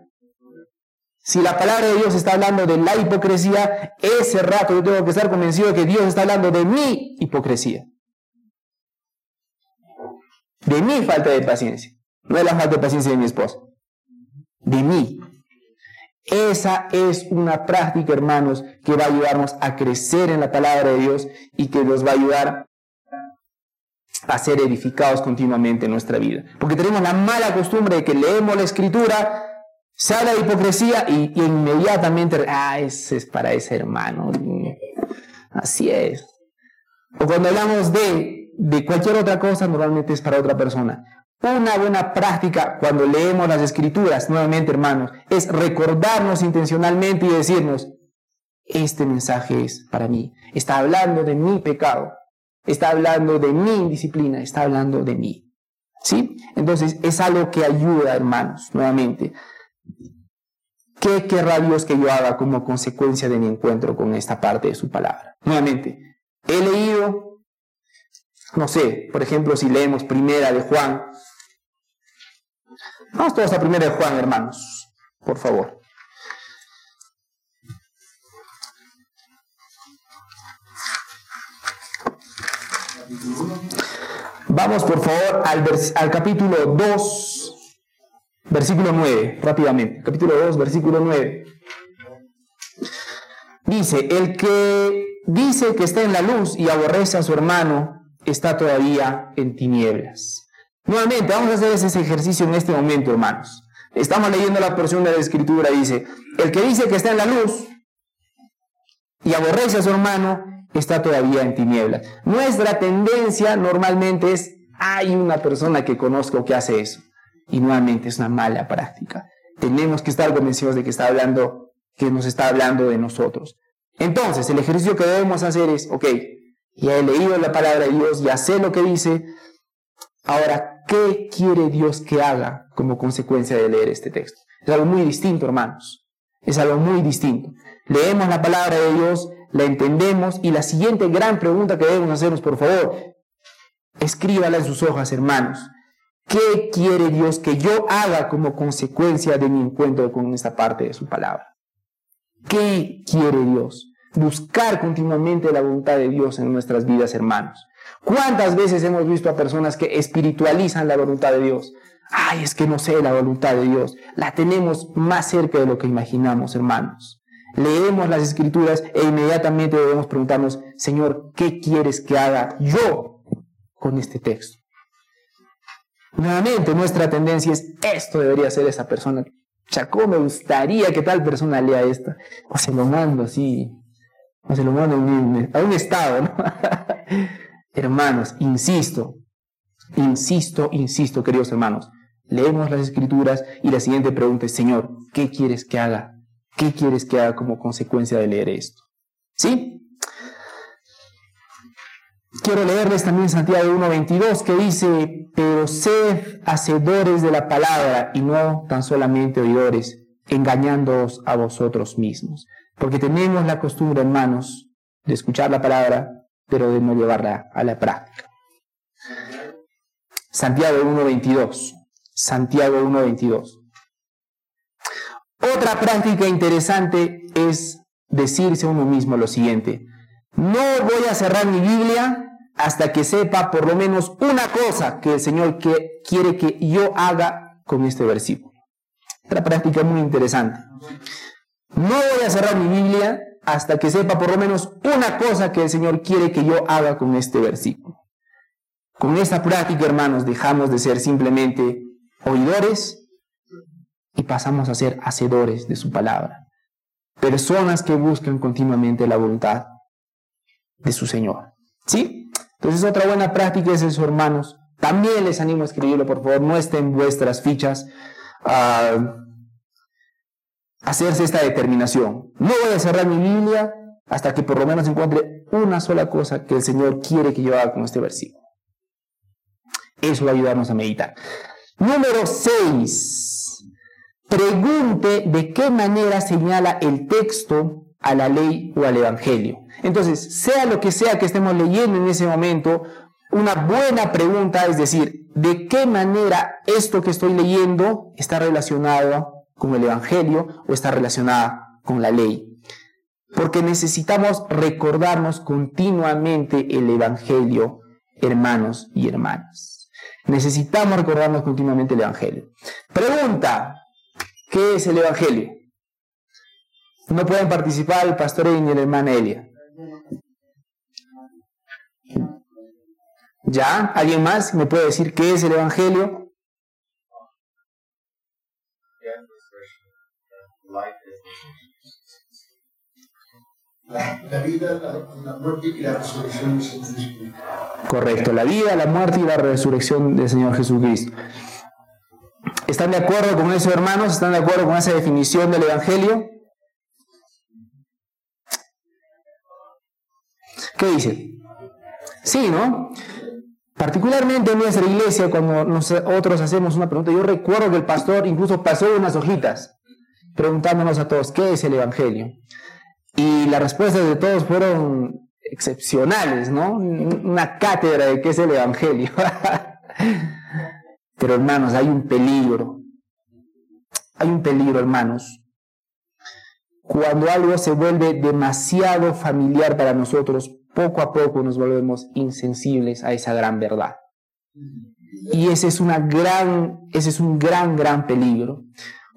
Si la palabra de Dios está hablando de la hipocresía, ese rato yo tengo que estar convencido de que Dios está hablando de mi hipocresía de mi falta de paciencia, no de la falta de paciencia de mi esposa, de mí. Esa es una práctica, hermanos, que va a ayudarnos a crecer en la palabra de Dios y que nos va a ayudar a ser edificados continuamente en nuestra vida. Porque tenemos la mala costumbre de que leemos la escritura, sale la hipocresía y, inmediatamente, ah, ese es para ese hermano. Así es. O cuando hablamos de, de cualquier otra cosa, normalmente es para otra persona. Una buena práctica cuando leemos las escrituras, nuevamente hermanos, es recordarnos intencionalmente y decirnos, este mensaje es para mí. Está hablando de mi pecado, está hablando de mi indisciplina, está hablando de mí. ¿Sí? Entonces es algo que ayuda, hermanos, nuevamente. ¿Qué querrá Dios que yo haga como consecuencia de mi encuentro con esta parte de su palabra? Nuevamente, he leído, no sé, por ejemplo, si leemos primera de Juan, Vamos todos a primera de Juan, hermanos, por favor. Vamos por favor al, al capítulo 2, versículo 9, rápidamente. Capítulo 2, versículo 9. Dice, el que dice que está en la luz y aborrece a su hermano, está todavía en tinieblas. Nuevamente, vamos a hacer ese ejercicio en este momento, hermanos. Estamos leyendo la porción de la escritura, dice, el que dice que está en la luz y aborrece a su hermano, está todavía en tinieblas. Nuestra tendencia normalmente es, hay una persona que conozco que hace eso. Y nuevamente es una mala práctica. Tenemos que estar convencidos de que está hablando, que nos está hablando de nosotros. Entonces, el ejercicio que debemos hacer es, ok, ya he leído la palabra de Dios, ya sé lo que dice, Ahora, ¿qué quiere Dios que haga como consecuencia de leer este texto? Es algo muy distinto, hermanos. Es algo muy distinto. Leemos la palabra de Dios, la entendemos y la siguiente gran pregunta que debemos hacernos, por favor, escríbala en sus hojas, hermanos. ¿Qué quiere Dios que yo haga como consecuencia de mi encuentro con esta parte de su palabra? ¿Qué quiere Dios? Buscar continuamente la voluntad de Dios en nuestras vidas, hermanos. ¿Cuántas veces hemos visto a personas que espiritualizan la voluntad de Dios? Ay, es que no sé la voluntad de Dios. La tenemos más cerca de lo que imaginamos, hermanos. Leemos las escrituras e inmediatamente debemos preguntarnos, Señor, ¿qué quieres que haga yo con este texto? Nuevamente, nuestra tendencia es, esto debería ser esa persona. Chacó, me gustaría que tal persona lea esta. O se lo mando así, o se a un estado, ¿no? Hermanos, insisto, insisto, insisto, queridos hermanos, leemos las escrituras y la siguiente pregunta es, Señor, ¿qué quieres que haga? ¿Qué quieres que haga como consecuencia de leer esto? ¿Sí? Quiero leerles también Santiago 1.22 que dice, pero sed hacedores de la palabra y no tan solamente oidores, engañándoos a vosotros mismos. Porque tenemos la costumbre, hermanos, de escuchar la palabra, pero de no llevarla a la práctica. Santiago 1.22. Santiago 1.22. Otra práctica interesante es decirse uno mismo lo siguiente. No voy a cerrar mi Biblia hasta que sepa por lo menos una cosa que el Señor quiere que yo haga con este versículo. Otra práctica muy interesante. No voy a cerrar mi Biblia hasta que sepa por lo menos una cosa que el Señor quiere que yo haga con este versículo. Con esta práctica, hermanos, dejamos de ser simplemente oidores y pasamos a ser hacedores de su palabra. Personas que buscan continuamente la voluntad de su Señor. ¿Sí? Entonces otra buena práctica es eso, hermanos. También les animo a escribirlo, por favor, no estén vuestras fichas. Uh, hacerse esta determinación. No voy a cerrar mi Biblia hasta que por lo menos encuentre una sola cosa que el Señor quiere que yo haga con este versículo. Eso va a ayudarnos a meditar. Número 6. Pregunte de qué manera señala el texto a la ley o al evangelio. Entonces, sea lo que sea que estemos leyendo en ese momento, una buena pregunta es decir, ¿de qué manera esto que estoy leyendo está relacionado con el Evangelio o está relacionada con la ley. Porque necesitamos recordarnos continuamente el Evangelio, hermanos y hermanas. Necesitamos recordarnos continuamente el Evangelio. Pregunta, ¿qué es el Evangelio? No pueden participar el pastor ni la hermana Elia. ¿Ya? ¿Alguien más me puede decir qué es el Evangelio? La, vida, la, muerte y la resurrección del Señor Jesucristo. Correcto, la vida, la muerte y la resurrección del Señor Jesucristo. ¿Están de acuerdo con eso, hermanos? ¿Están de acuerdo con esa definición del Evangelio? ¿Qué dice? Sí, ¿no? Particularmente en nuestra iglesia, cuando nosotros hacemos una pregunta, yo recuerdo que el pastor incluso pasó unas hojitas preguntándonos a todos, ¿qué es el Evangelio? Y las respuestas de todos fueron excepcionales, ¿no? Una cátedra de qué es el Evangelio. Pero hermanos, hay un peligro. Hay un peligro, hermanos. Cuando algo se vuelve demasiado familiar para nosotros, poco a poco nos volvemos insensibles a esa gran verdad. Y ese es, una gran, ese es un gran, gran peligro.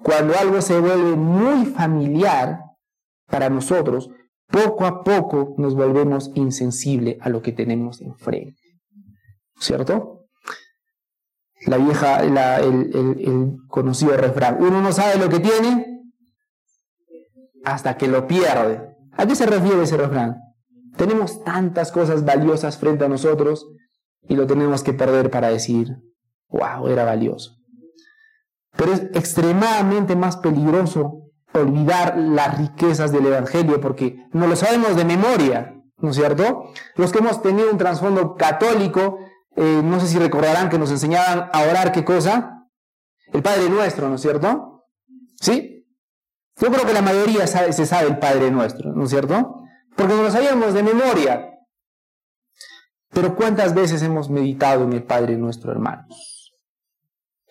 Cuando algo se vuelve muy familiar, para nosotros, poco a poco nos volvemos insensibles a lo que tenemos enfrente. ¿Cierto? La vieja, el, conocido refrán, uno no sabe lo que tiene hasta que lo pierde. ¿A qué se refiere ese refrán? Tenemos tantas cosas valiosas frente a nosotros y lo tenemos que perder para decir, wow, era valioso. Pero es extremadamente más peligroso olvidar las riquezas del Evangelio, porque no lo sabemos de memoria, ¿no es cierto? Los que hemos tenido un trasfondo católico, eh, no sé si recordarán que nos enseñaban a orar qué cosa, el Padre Nuestro, ¿no es cierto? ¿Sí? Yo creo que la mayoría se sabe el Padre Nuestro, ¿no es cierto? Porque no lo sabíamos de memoria. Pero ¿cuántas veces hemos meditado en el Padre Nuestro, hermanos?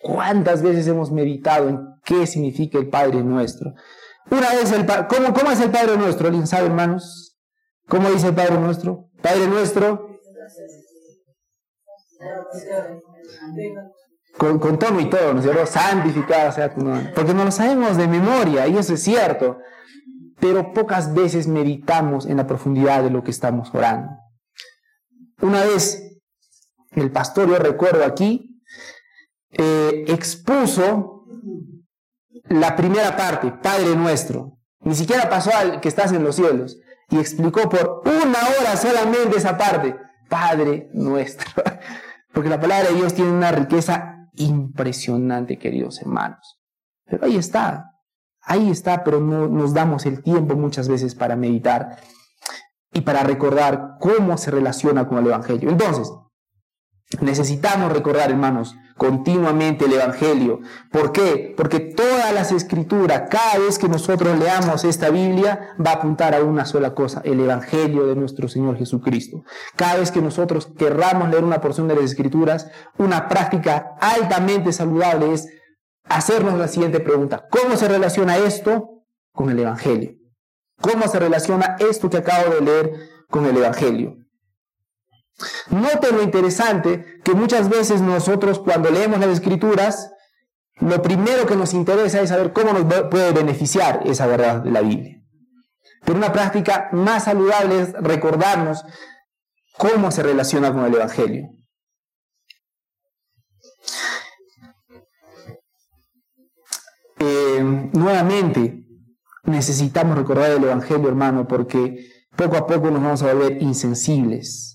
¿Cuántas veces hemos meditado en qué significa el Padre Nuestro? Una vez el ¿cómo, ¿Cómo es el Padre Nuestro? ¿Alguien sabe, hermanos? ¿Cómo dice el Padre Nuestro? Padre Nuestro. Con, con tono y todo, ¿no es cierto? Santificado sea tu nombre. Porque no lo sabemos de memoria, y eso es cierto. Pero pocas veces meditamos en la profundidad de lo que estamos orando. Una vez, el pastor, yo recuerdo aquí, eh, expuso la primera parte, Padre nuestro. Ni siquiera pasó al que estás en los cielos. Y explicó por una hora solamente esa parte, Padre nuestro. Porque la palabra de Dios tiene una riqueza impresionante, queridos hermanos. Pero ahí está, ahí está, pero no nos damos el tiempo muchas veces para meditar y para recordar cómo se relaciona con el Evangelio. Entonces, necesitamos recordar, hermanos, continuamente el Evangelio. ¿Por qué? Porque todas las escrituras, cada vez que nosotros leamos esta Biblia, va a apuntar a una sola cosa, el Evangelio de nuestro Señor Jesucristo. Cada vez que nosotros querramos leer una porción de las escrituras, una práctica altamente saludable es hacernos la siguiente pregunta. ¿Cómo se relaciona esto con el Evangelio? ¿Cómo se relaciona esto que acabo de leer con el Evangelio? Noten lo interesante que muchas veces nosotros cuando leemos las escrituras, lo primero que nos interesa es saber cómo nos puede beneficiar esa verdad de la Biblia. Pero una práctica más saludable es recordarnos cómo se relaciona con el Evangelio. Eh, nuevamente, necesitamos recordar el Evangelio, hermano, porque poco a poco nos vamos a volver insensibles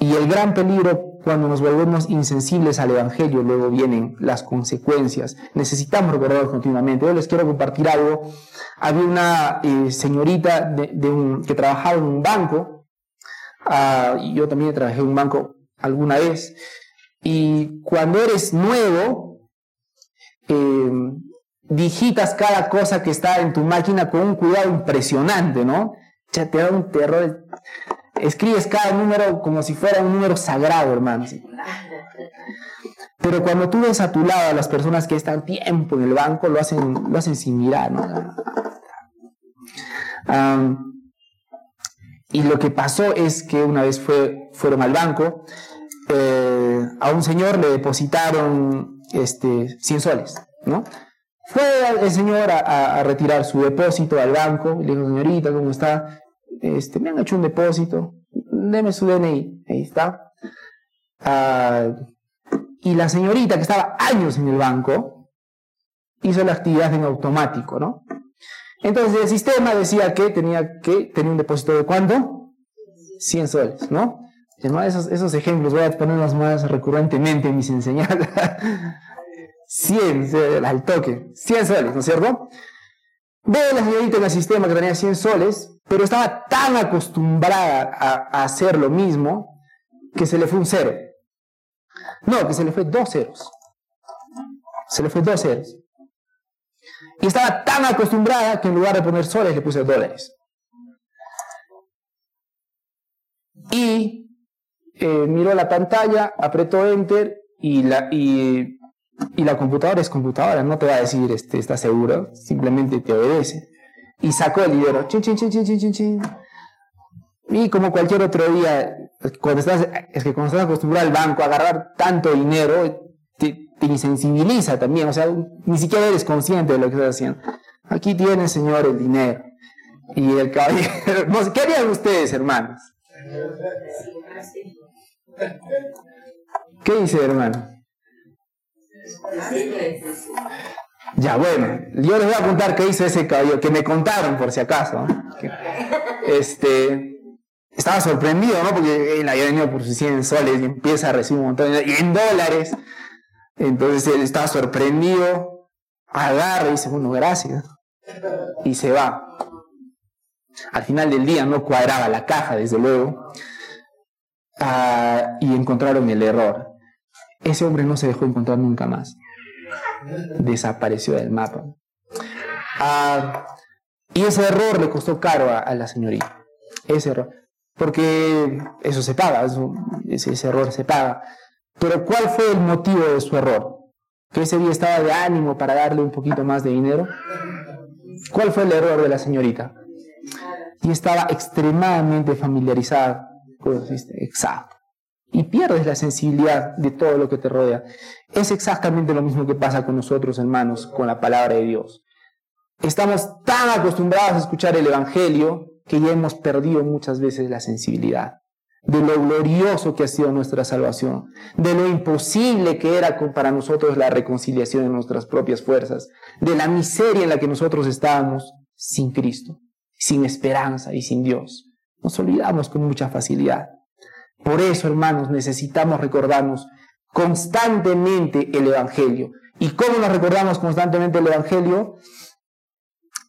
y el gran peligro cuando nos volvemos insensibles al Evangelio, luego vienen las consecuencias. Necesitamos recordarlo continuamente. Yo les quiero compartir algo. Había una eh, señorita que trabajaba en un banco, y yo también trabajé en un banco alguna vez, y cuando eres nuevo, eh, digitas cada cosa que está en tu máquina con un cuidado impresionante, ¿no? Ya te da un terror escribes cada número como si fuera un número sagrado, hermano. Pero cuando tú ves a tu lado a las personas que están tiempo en el banco, lo hacen, lo hacen sin mirar, ¿no? y lo que pasó es que una vez fue, fueron al banco, eh, a un señor le depositaron este, 100 soles, ¿no? Fue el señor a, retirar su depósito al banco, le dijo, señorita, ¿cómo está? Este, me han hecho un depósito, deme su DNI, ahí está. Ah, y la señorita que estaba años en el banco hizo la actividad en automático, ¿no? Entonces el sistema decía que tenía que tener un depósito de cuánto? 100 soles, ¿no? Esos, esos ejemplos voy a ponerlos más recurrentemente en mis enseñanzas. 100 al toque, 100 soles, ¿no es cierto? Ve la señorita en el sistema que tenía 100 soles, pero estaba tan acostumbrada a, hacer lo mismo que se le fue un cero. No, que se le fue dos ceros. Se le fue dos ceros. Y estaba tan acostumbrada que en lugar de poner soles le puse dólares. Y eh, miró la pantalla, apretó enter y la, y, la computadora es computadora, no te va a decir, este, ¿estás seguro? Simplemente te obedece. Y sacó el dinero. Chin, chin, chin. Y como cualquier otro día, cuando estás, es que cuando estás acostumbrado al banco a agarrar tanto dinero, te, insensibiliza también, o sea, ni siquiera eres consciente de lo que estás haciendo. Aquí tiene, Señor, el dinero. Y el caballero, ¿qué harían ustedes, hermanos? ¿Qué dice, hermano? Ya, bueno, yo les voy a contar qué hizo ese caballero, que me contaron por si acaso. este, estaba sorprendido, ¿no? Porque él había venido por sus 100 soles y empieza a recibir un montón de y en dólares. Entonces él estaba sorprendido, agarra y dice, bueno, gracias. Y se va. Al final del día no cuadraba la caja, desde luego. Ah, y encontraron el error. Ese hombre no se dejó encontrar nunca más. Desapareció del mapa. Ah, y ese error le costó caro a, la señorita. Ese error. Porque eso se paga, ese, ese error se paga. Pero ¿cuál fue el motivo de su error? Que ese día estaba de ánimo para darle un poquito más de dinero. ¿Cuál fue el error de la señorita? Y estaba extremadamente familiarizada Exacto. Y pierdes la sensibilidad de todo lo que te rodea. Es exactamente lo mismo que pasa con nosotros, hermanos, con la palabra de Dios. Estamos tan acostumbrados a escuchar el Evangelio que ya hemos perdido muchas veces la sensibilidad de lo glorioso que ha sido nuestra salvación, de lo imposible que era para nosotros la reconciliación de nuestras propias fuerzas, de la miseria en la que nosotros estábamos sin Cristo, sin esperanza y sin Dios. Nos olvidamos con mucha facilidad. Por eso, hermanos, necesitamos recordarnos constantemente el Evangelio. ¿Y cómo nos recordamos constantemente el Evangelio?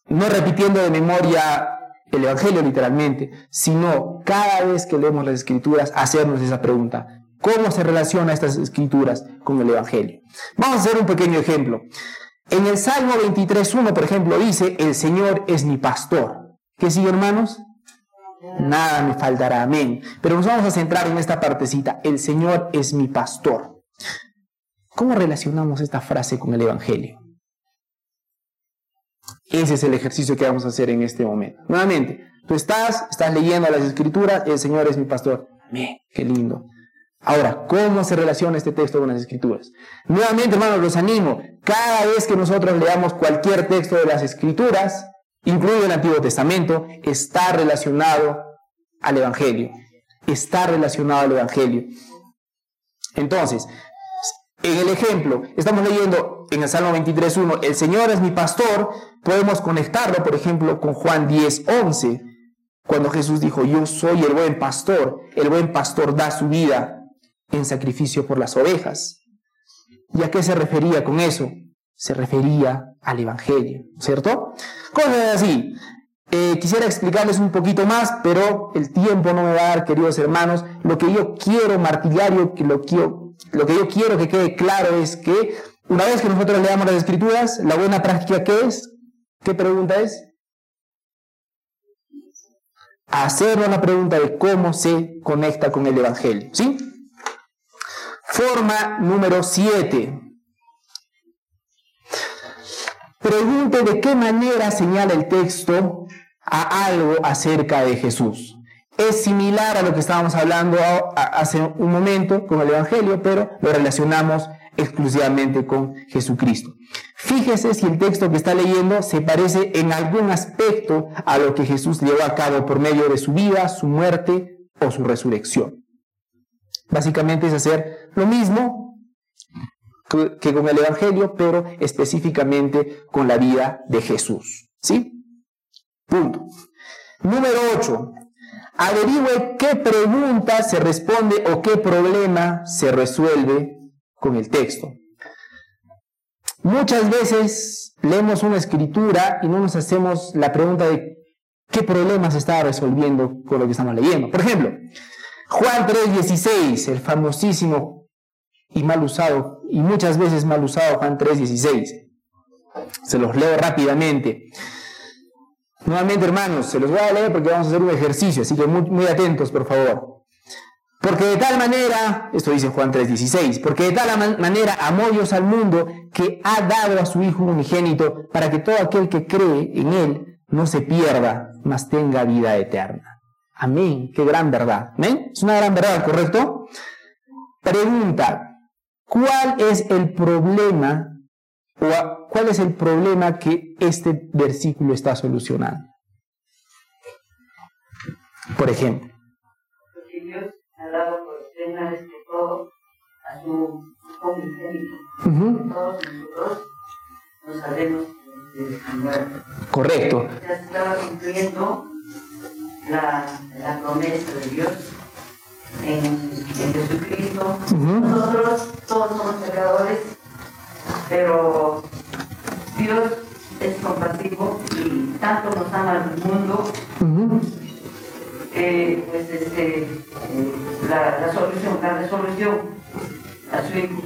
No repitiendo de memoria el Evangelio literalmente, sino cada vez que leemos las Escrituras, hacernos esa pregunta. ¿Cómo se relaciona estas Escrituras con el Evangelio? Vamos a hacer un pequeño ejemplo. En el Salmo 23.1, por ejemplo, dice, el Señor es mi pastor. ¿Qué sigue, hermanos? Nada me faltará. Amén. Pero nos vamos a centrar en esta partecita. El Señor es mi pastor. ¿Cómo relacionamos esta frase con el Evangelio? Ese es el ejercicio que vamos a hacer en este momento. Nuevamente, tú estás, estás leyendo las escrituras, el Señor es mi pastor. Amén, qué lindo. Ahora, ¿cómo se relaciona este texto con las escrituras? Nuevamente, hermanos, los animo. Cada vez que nosotros leamos cualquier texto de las escrituras, incluido el Antiguo Testamento, está relacionado al Evangelio. Está relacionado al Evangelio. Entonces, en el ejemplo, estamos leyendo en el Salmo 23.1, el Señor es mi pastor, podemos conectarlo, por ejemplo, con Juan 10.11, cuando Jesús dijo, yo soy el buen pastor, el buen pastor da su vida en sacrificio por las ovejas. ¿Y a qué se refería con eso? Se refería al Evangelio, ¿cierto? Cosas así. Eh, quisiera explicarles un poquito más, pero el tiempo no me va a dar, queridos hermanos. Lo que yo quiero, martiriario, que lo, quiero, lo que yo quiero que quede claro es que una vez que nosotros leamos las escrituras, la buena práctica ¿qué es? ¿Qué pregunta es? Hacernos la pregunta de cómo se conecta con el Evangelio. ¿Sí? Forma número 7. Pregunte de qué manera señala el texto a algo acerca de Jesús. Es similar a lo que estábamos hablando hace un momento con el Evangelio, pero lo relacionamos exclusivamente con Jesucristo. Fíjese si el texto que está leyendo se parece en algún aspecto a lo que Jesús llevó a cabo por medio de su vida, su muerte o su resurrección. Básicamente es hacer lo mismo que con el Evangelio, pero específicamente con la vida de Jesús. ¿Sí? Punto. Número 8. Averigüe qué pregunta se responde o qué problema se resuelve con el texto. Muchas veces leemos una escritura y no nos hacemos la pregunta de qué problema se está resolviendo con lo que estamos leyendo. Por ejemplo, Juan 3:16, el famosísimo y mal usado, y muchas veces mal usado Juan 3:16. Se los leo rápidamente. Nuevamente, hermanos, se los voy a leer porque vamos a hacer un ejercicio, así que muy, muy atentos, por favor. Porque de tal manera, esto dice Juan 3:16, porque de tal manera amó Dios al mundo que ha dado a su Hijo unigénito para que todo aquel que cree en Él no se pierda, mas tenga vida eterna. Amén, qué gran verdad. ¿Amén? Es una gran verdad, ¿correcto? Pregunta, ¿cuál es el problema o cuál es el problema que este versículo está solucionando? Por ejemplo dado por encima de todo a su unigénito. Uh -huh. Todos nosotros nos sabemos de Correcto. Ya estaba cumpliendo la, la promesa de Dios en, en Jesucristo. Uh -huh. Nosotros todos somos pecadores, pero Dios es compasivo y tanto nos ama al mundo uh -huh eh, pues este, la, la, solución, la resolución a su hijo.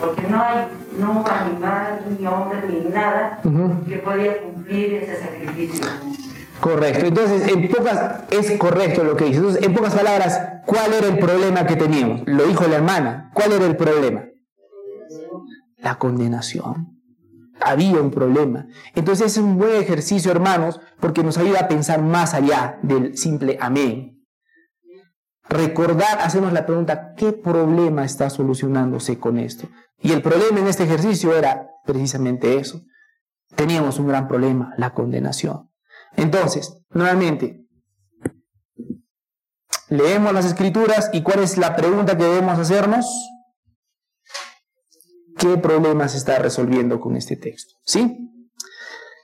Porque no hay no animal, ni hombre, ni nada que podía cumplir ese sacrificio. Correcto, entonces en pocas, es correcto lo que dice. Entonces, en pocas palabras, ¿cuál era el problema que teníamos? Lo dijo la hermana. ¿Cuál era el problema? La condenación había un problema. Entonces es un buen ejercicio, hermanos, porque nos ayuda a pensar más allá del simple amén. Recordar, hacernos la pregunta, ¿qué problema está solucionándose con esto? Y el problema en este ejercicio era precisamente eso. Teníamos un gran problema, la condenación. Entonces, nuevamente, leemos las escrituras y ¿cuál es la pregunta que debemos hacernos? qué problemas está resolviendo con este texto. ¿Sí?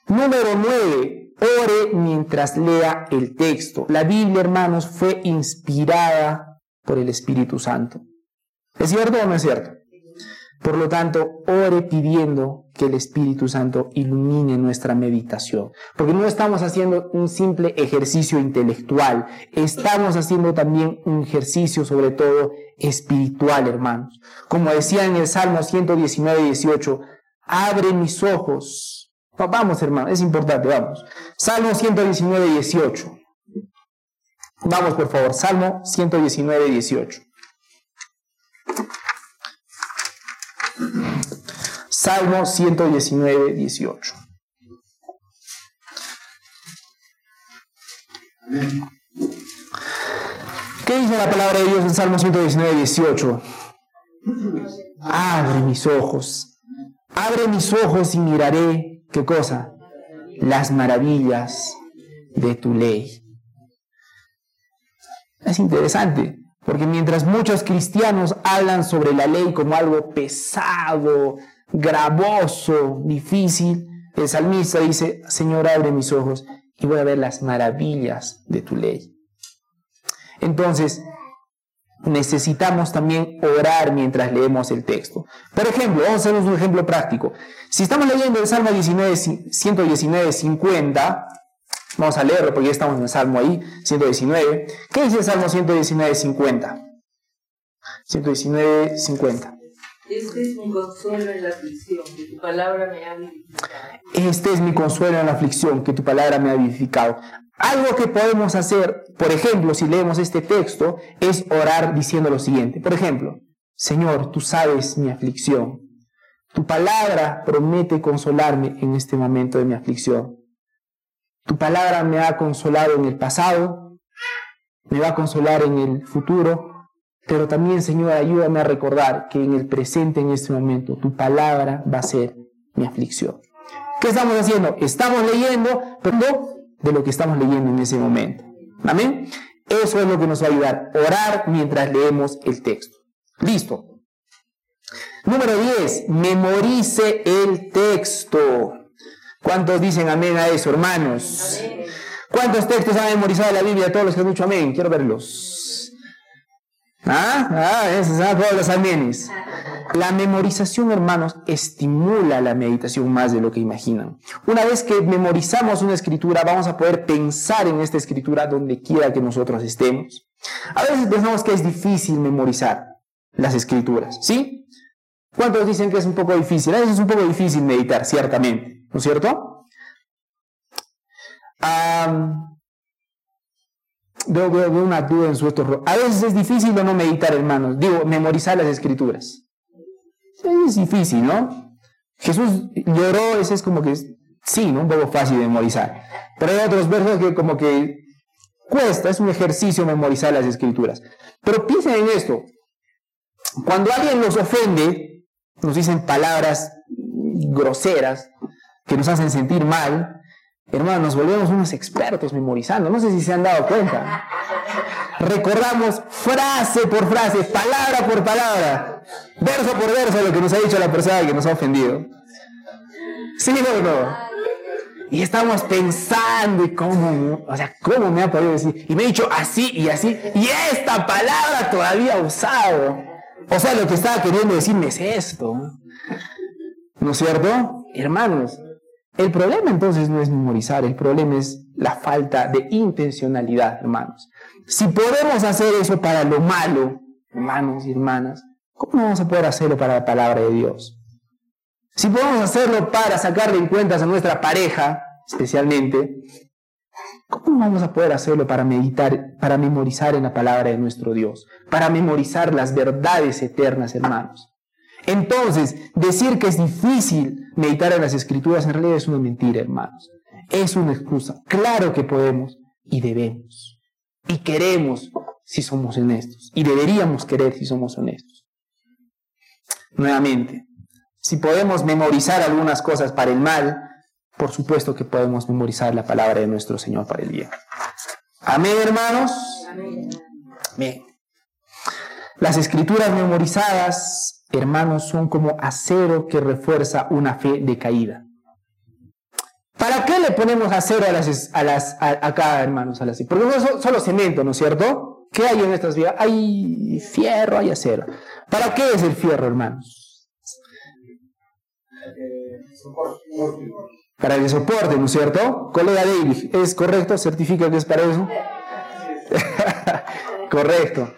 Número 9. Ore mientras lea el texto. La Biblia, hermanos, fue inspirada por el Espíritu Santo. ¿Es cierto o no es cierto? Por lo tanto, ore pidiendo que el Espíritu Santo ilumine nuestra meditación. Porque no estamos haciendo un simple ejercicio intelectual, estamos haciendo también un ejercicio sobre todo espiritual, hermanos. Como decía en el Salmo 119, 18, abre mis ojos. Vamos, hermanos, es importante, vamos. Salmo 119, 18. Vamos, por favor, Salmo 119, 18. Salmo 119, 18. ¿Qué dice la palabra de Dios en Salmo 119, 18? Abre mis ojos, abre mis ojos y miraré, ¿qué cosa? Las maravillas de tu ley. Es interesante. Porque mientras muchos cristianos hablan sobre la ley como algo pesado, gravoso, difícil, el salmista dice, Señor, abre mis ojos y voy a ver las maravillas de tu ley. Entonces, necesitamos también orar mientras leemos el texto. Por ejemplo, vamos a hacer un ejemplo práctico. Si estamos leyendo el Salmo 19, 119, 50, Vamos a leerlo porque ya estamos en el Salmo ahí, 119. ¿Qué dice el Salmo 119, 50? 119, 50. Este es mi consuelo en la aflicción, que tu palabra me ha vivificado. Este es mi consuelo en la aflicción, que tu palabra me ha vivificado. Algo que podemos hacer, por ejemplo, si leemos este texto, es orar diciendo lo siguiente. Por ejemplo, Señor, tú sabes mi aflicción. Tu palabra promete consolarme en este momento de mi aflicción. Tu palabra me ha consolado en el pasado, me va a consolar en el futuro, pero también, Señor, ayúdame a recordar que en el presente, en este momento, tu palabra va a ser mi aflicción. ¿Qué estamos haciendo? Estamos leyendo, pero de lo que estamos leyendo en ese momento. Amén. Eso es lo que nos va a ayudar. Orar mientras leemos el texto. Listo. Número 10. Memorice el texto. ¿Cuántos dicen amén a eso, hermanos? ¿Cuántos textos han memorizado la Biblia? Todos los que han dicho amén. Quiero verlos. Ah, ah, esos son todos los amenes. La memorización, hermanos, estimula la meditación más de lo que imaginan. Una vez que memorizamos una escritura, vamos a poder pensar en esta escritura donde quiera que nosotros estemos. A veces pensamos que es difícil memorizar las escrituras, ¿sí? ¿Cuántos dicen que es un poco difícil? A veces es un poco difícil meditar, ciertamente, ¿no es cierto? Veo, una duda en su rostro. A veces es difícil o no meditar, hermanos. Digo, memorizar las escrituras. Es difícil, ¿no? Jesús lloró, ese es como que, sí, ¿no? Un poco fácil de memorizar. Pero hay otros versos que como que cuesta, es un ejercicio memorizar las escrituras. Pero piensen en esto. Cuando alguien nos ofende, nos dicen palabras groseras que nos hacen sentir mal, hermanos, nos volvemos unos expertos memorizando. No sé si se han dado cuenta. Recordamos frase por frase, palabra por palabra, verso por verso lo que nos ha dicho la persona que nos ha ofendido. ¿Sí o no? Y estamos pensando y cómo, o sea, cómo me ha podido decir. Y me ha dicho así y así. Y esta palabra todavía usado. O sea, lo que estaba queriendo decirme es esto. ¿No es cierto? Hermanos, el problema entonces no es memorizar, el problema es la falta de intencionalidad, hermanos. Si podemos hacer eso para lo malo, hermanos y hermanas, ¿cómo no vamos a poder hacerlo para la palabra de Dios? Si podemos hacerlo para sacarle en cuentas a nuestra pareja, especialmente, ¿Cómo vamos a poder hacerlo para meditar, para memorizar en la palabra de nuestro Dios? Para memorizar las verdades eternas, hermanos. Entonces, decir que es difícil meditar en las escrituras en realidad es una mentira, hermanos. Es una excusa. Claro que podemos y debemos. Y queremos si somos honestos. Y deberíamos querer si somos honestos. Nuevamente, si podemos memorizar algunas cosas para el mal, por supuesto que podemos memorizar la palabra de nuestro Señor para el bien. Amén, hermanos. Amén. Las escrituras memorizadas, hermanos, son como acero que refuerza una fe decaída. ¿Para qué le ponemos acero a las, a las acá, hermanos? A las, porque no es solo cemento, ¿no es cierto? ¿Qué hay en estas vidas? Hay fierro, hay acero. ¿Para qué es el fierro, hermanos? para el soporte, ¿no es cierto? Colega David, ¿es correcto? ¿Certifica que es para eso? correcto.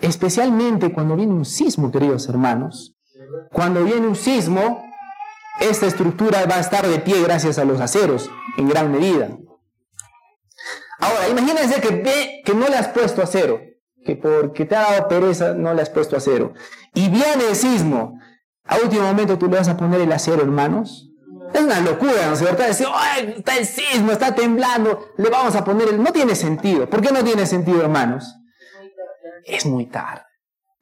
Especialmente cuando viene un sismo, queridos hermanos. Cuando viene un sismo, esta estructura va a estar de pie gracias a los aceros, en gran medida. Ahora, imagínense que ve que no le has puesto acero, que porque te ha dado pereza no le has puesto acero. Y viene el sismo. A último momento tú le vas a poner el acero, hermanos. Es una locura, ¿no es cierto? Decir, ¡ay, está el sismo, está temblando! Le vamos a poner el... No tiene sentido. ¿Por qué no tiene sentido, hermanos? Es muy tarde.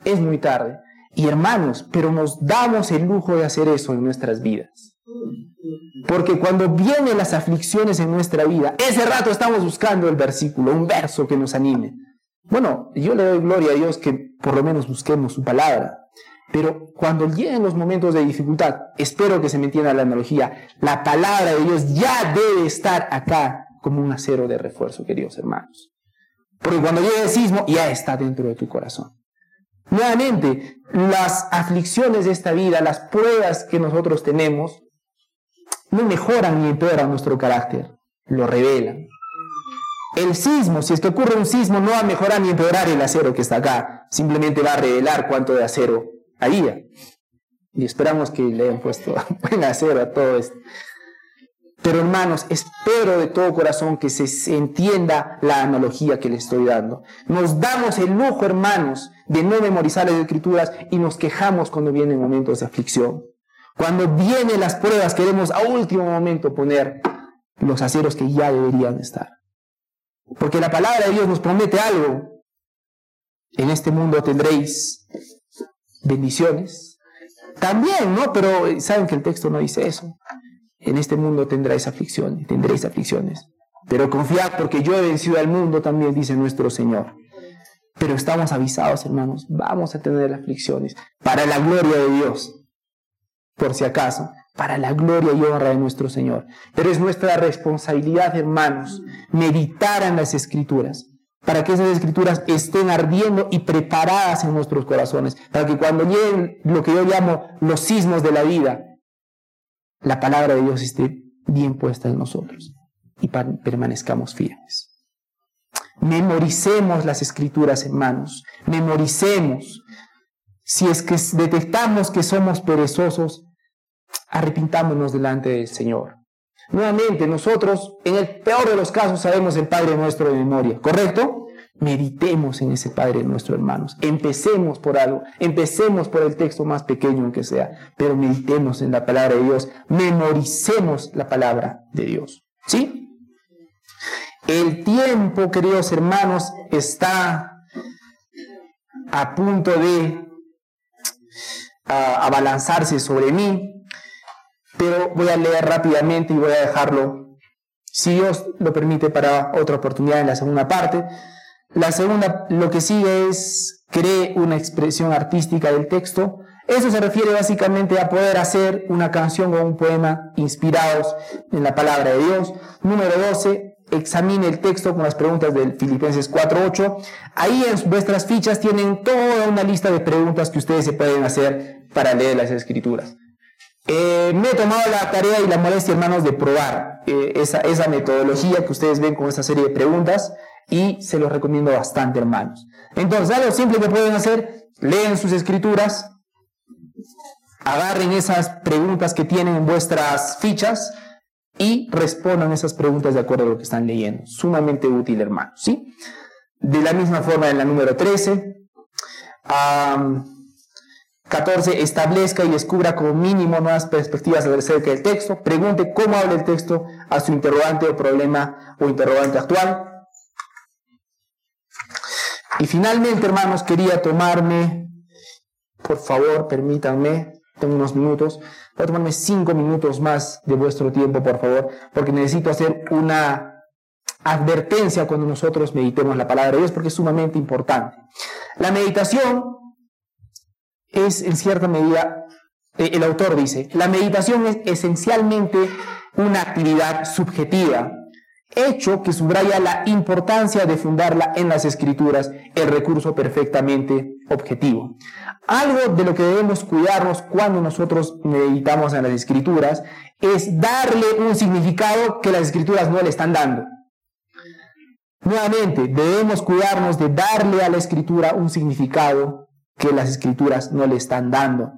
Es muy tarde. Y hermanos, pero nos damos el lujo de hacer eso en nuestras vidas. Porque cuando vienen las aflicciones en nuestra vida, ese rato estamos buscando el versículo, un verso que nos anime. Bueno, yo le doy gloria a Dios que por lo menos busquemos su palabra. Pero cuando lleguen los momentos de dificultad, espero que se me entienda la analogía, la palabra de Dios ya debe estar acá como un acero de refuerzo, queridos hermanos. Porque cuando llegue el sismo, ya está dentro de tu corazón. Nuevamente, las aflicciones de esta vida, las pruebas que nosotros tenemos, no mejoran ni empeoran nuestro carácter, lo revelan. El sismo, si es que ocurre un sismo, no va a mejorar ni empeorar el acero que está acá, simplemente va a revelar cuánto de acero había. Y esperamos que le hayan puesto buen acero a todo esto. Pero hermanos, espero de todo corazón que se entienda la analogía que le estoy dando. Nos damos el lujo, hermanos, de no memorizar las escrituras y nos quejamos cuando vienen momentos de aflicción. Cuando vienen las pruebas, queremos a último momento poner los aceros que ya deberían estar. Porque la palabra de Dios nos promete algo. En este mundo tendréis bendiciones, También, ¿no? Pero saben que el texto no dice eso. En este mundo tendréis aflicciones, tendréis aflicciones. Pero confiad porque yo he vencido al mundo también, dice nuestro Señor. Pero estamos avisados, hermanos, vamos a tener aflicciones para la gloria de Dios. Por si acaso, para la gloria y honra de nuestro Señor. Pero es nuestra responsabilidad, hermanos, meditar en las escrituras, para que esas escrituras estén ardiendo y preparadas en nuestros corazones, para que cuando lleguen lo que yo llamo los sismos de la vida, la palabra de Dios esté bien puesta en nosotros y permanezcamos firmes. Memoricemos las escrituras, hermanos, memoricemos. Si es que detectamos que somos perezosos, arrepintámonos delante del Señor. Nuevamente, nosotros, en el peor de los casos, sabemos el Padre nuestro de memoria, ¿correcto? Meditemos en ese Padre nuestro, hermanos. Empecemos por algo, empecemos por el texto más pequeño que sea, pero meditemos en la palabra de Dios, memoricemos la palabra de Dios. ¿Sí? El tiempo, queridos hermanos, está a punto de abalanzarse sobre mí, pero voy a leer rápidamente y voy a dejarlo, si Dios lo permite, para otra oportunidad en la segunda parte. La segunda, lo que sigue es cree una expresión artística del texto. Eso se refiere básicamente a poder hacer una canción o un poema inspirados en la palabra de Dios. Número 12, examine el texto con las preguntas del Filipenses 4.8. Ahí en vuestras fichas tienen toda una lista de preguntas que ustedes se pueden hacer para leer las escrituras. Eh, me he tomado la tarea y la molestia, hermanos, de probar eh, esa, esa metodología que ustedes ven con esta serie de preguntas y se los recomiendo bastante, hermanos. Entonces, algo simple que pueden hacer, leen sus escrituras, agarren esas preguntas que tienen en vuestras fichas, y respondan esas preguntas de acuerdo a lo que están leyendo. Sumamente útil, hermano. ¿sí? De la misma forma en la número 13. 14. Establezca y descubra como mínimo nuevas perspectivas acerca del texto. Pregunte cómo habla el texto a su interrogante o problema o interrogante actual. Y finalmente, hermanos, quería tomarme, por favor, permítanme, tengo unos minutos, voy a tomarme cinco minutos más de vuestro tiempo, por favor, porque necesito hacer una advertencia cuando nosotros meditemos la palabra de Dios, porque es sumamente importante. La meditación es, en cierta medida, eh, el autor dice, la meditación es esencialmente una actividad subjetiva, hecho que subraya la importancia de fundarla en las escrituras, el recurso perfectamente objetivo. Algo de lo que debemos cuidarnos cuando nosotros meditamos en las escrituras es darle un significado que las escrituras no le están dando. Nuevamente, debemos cuidarnos de darle a la escritura un significado que las escrituras no le están dando.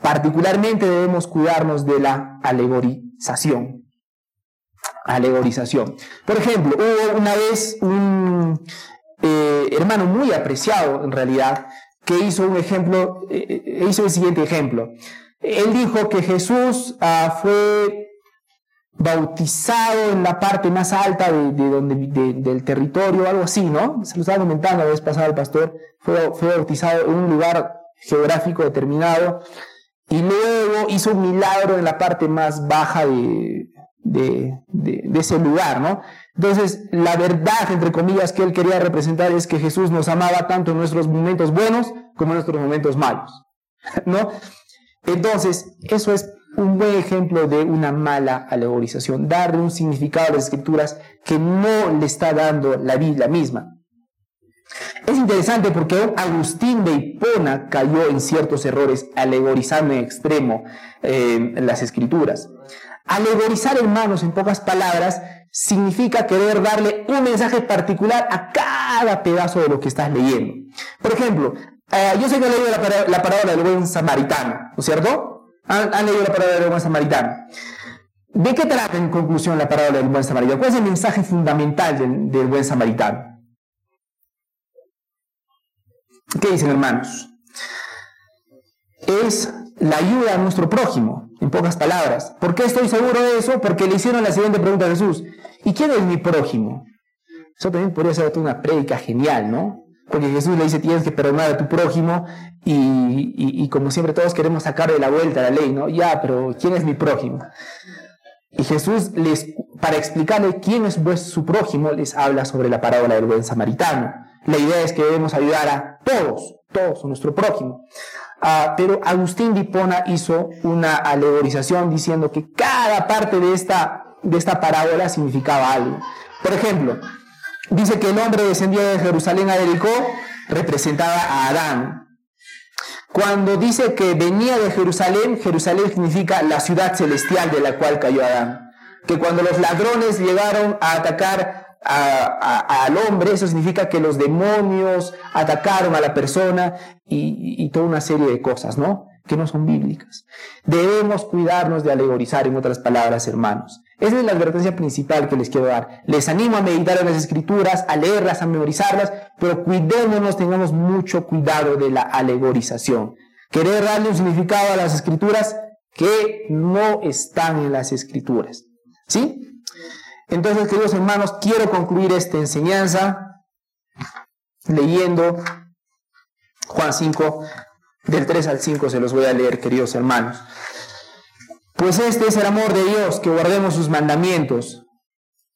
Particularmente debemos cuidarnos de la alegorización. Alegorización. Por ejemplo, hubo una vez un eh, hermano muy apreciado en realidad que hizo un ejemplo, eh, eh, hizo el siguiente ejemplo. Él dijo que Jesús ah, fue bautizado en la parte más alta de, donde, del territorio, algo así, ¿no? Se lo estaba comentando la vez pasada el pastor, fue, fue bautizado en un lugar geográfico determinado y luego hizo un milagro en la parte más baja de, de, ese lugar, ¿no? Entonces, la verdad, entre comillas, que él quería representar es que Jesús nos amaba tanto en nuestros momentos buenos como en nuestros momentos malos, ¿no? Entonces, eso es un buen ejemplo de una mala alegorización, darle un significado a las escrituras que no le está dando la Biblia misma. Es interesante porque Agustín de Hipona cayó en ciertos errores alegorizando en extremo eh, las escrituras. Alegorizar, hermanos, en pocas palabras, significa querer darle un mensaje particular a cada pedazo de lo que estás leyendo. Por ejemplo, eh, yo sé que han leído la, parábola del buen samaritano, ¿no es cierto? Han, leído la parábola del buen samaritano. ¿De qué trata en conclusión la parábola del buen samaritano? ¿Cuál es el mensaje fundamental del, del buen samaritano? ¿Qué dicen hermanos? Es la ayuda a nuestro prójimo, en pocas palabras. ¿Por qué estoy seguro de eso? Porque le hicieron la siguiente pregunta a Jesús. ¿Y quién es mi prójimo? Eso también podría ser una prédica genial, ¿no? porque Jesús le dice tienes que perdonar a tu prójimo y, como siempre todos queremos sacar de la vuelta la ley, ¿no? Ya, pero ¿quién es mi prójimo? Y Jesús les, para explicarle quién es su prójimo, les habla sobre la parábola del buen samaritano. La idea es que debemos ayudar a todos, todos, a nuestro prójimo. Ah, pero Agustín de Hipona hizo una alegorización diciendo que cada parte de esta, de esta parábola significaba algo. Por ejemplo, dice que el hombre descendió de Jerusalén a Jericó representaba a Adán. Cuando dice que venía de Jerusalén, Jerusalén significa la ciudad celestial de la cual cayó Adán. Que cuando los ladrones llegaron a atacar al hombre, eso significa que los demonios atacaron a la persona y, y toda una serie de cosas, ¿no? Que no son bíblicas. Debemos cuidarnos de alegorizar, en otras palabras, hermanos. Esa es la advertencia principal que les quiero dar. Les animo a meditar en las escrituras, a leerlas, a memorizarlas, pero cuidémonos, tengamos mucho cuidado de la alegorización. Querer darle un significado a las escrituras que no están en las escrituras. ¿Sí? Entonces, queridos hermanos, quiero concluir esta enseñanza leyendo Juan 5, del 3 al 5 se los voy a leer, queridos hermanos. Pues este es el amor de Dios, que guardemos sus mandamientos.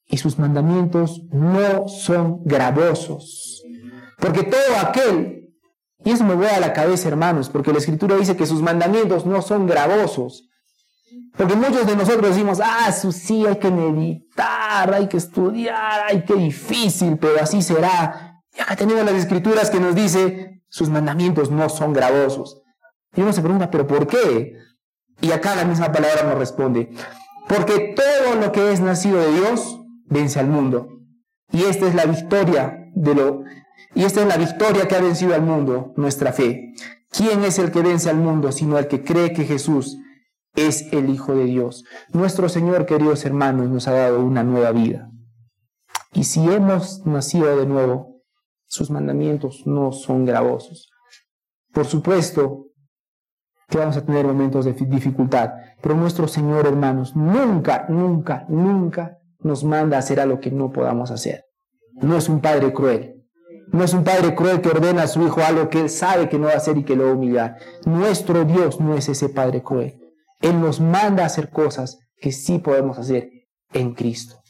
Y sus mandamientos no son gravosos. Porque todo aquel, y eso me voy a la cabeza, hermanos, porque la escritura dice que sus mandamientos no son gravosos. Porque muchos de nosotros decimos, ah, sí, hay que meditar, hay que estudiar, ay, qué difícil, pero así será. Y acá tenemos las escrituras que nos dice, sus mandamientos no son gravosos. Y uno se pregunta, ¿pero por qué? Y acá la misma palabra nos responde, porque todo lo que es nacido de Dios vence al mundo. Y esta es la victoria de lo y esta es la victoria que ha vencido al mundo, nuestra fe. ¿Quién es el que vence al mundo sino el que cree que Jesús es el Hijo de Dios. Nuestro Señor, queridos hermanos, nos ha dado una nueva vida. Y si hemos nacido de nuevo, sus mandamientos no son gravosos. Por supuesto que vamos a tener momentos de dificultad, pero nuestro Señor, hermanos, nunca, nunca, nunca nos manda a hacer algo que no podamos hacer. No es un Padre cruel. No es un Padre cruel que ordena a su Hijo algo que Él sabe que no va a hacer y que lo va a humillar. Nuestro Dios no es ese Padre cruel. Él nos manda a hacer cosas que sí podemos hacer en Cristo.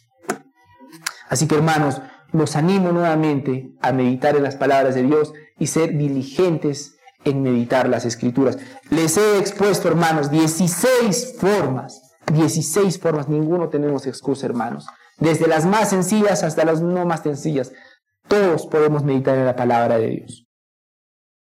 Así que hermanos, los animo nuevamente a meditar en las palabras de Dios y ser diligentes en meditar las escrituras. Les he expuesto, hermanos, 16 formas, 16 formas, ninguno tenemos excusa, hermanos. Desde las más sencillas hasta las no más sencillas, todos podemos meditar en la palabra de Dios.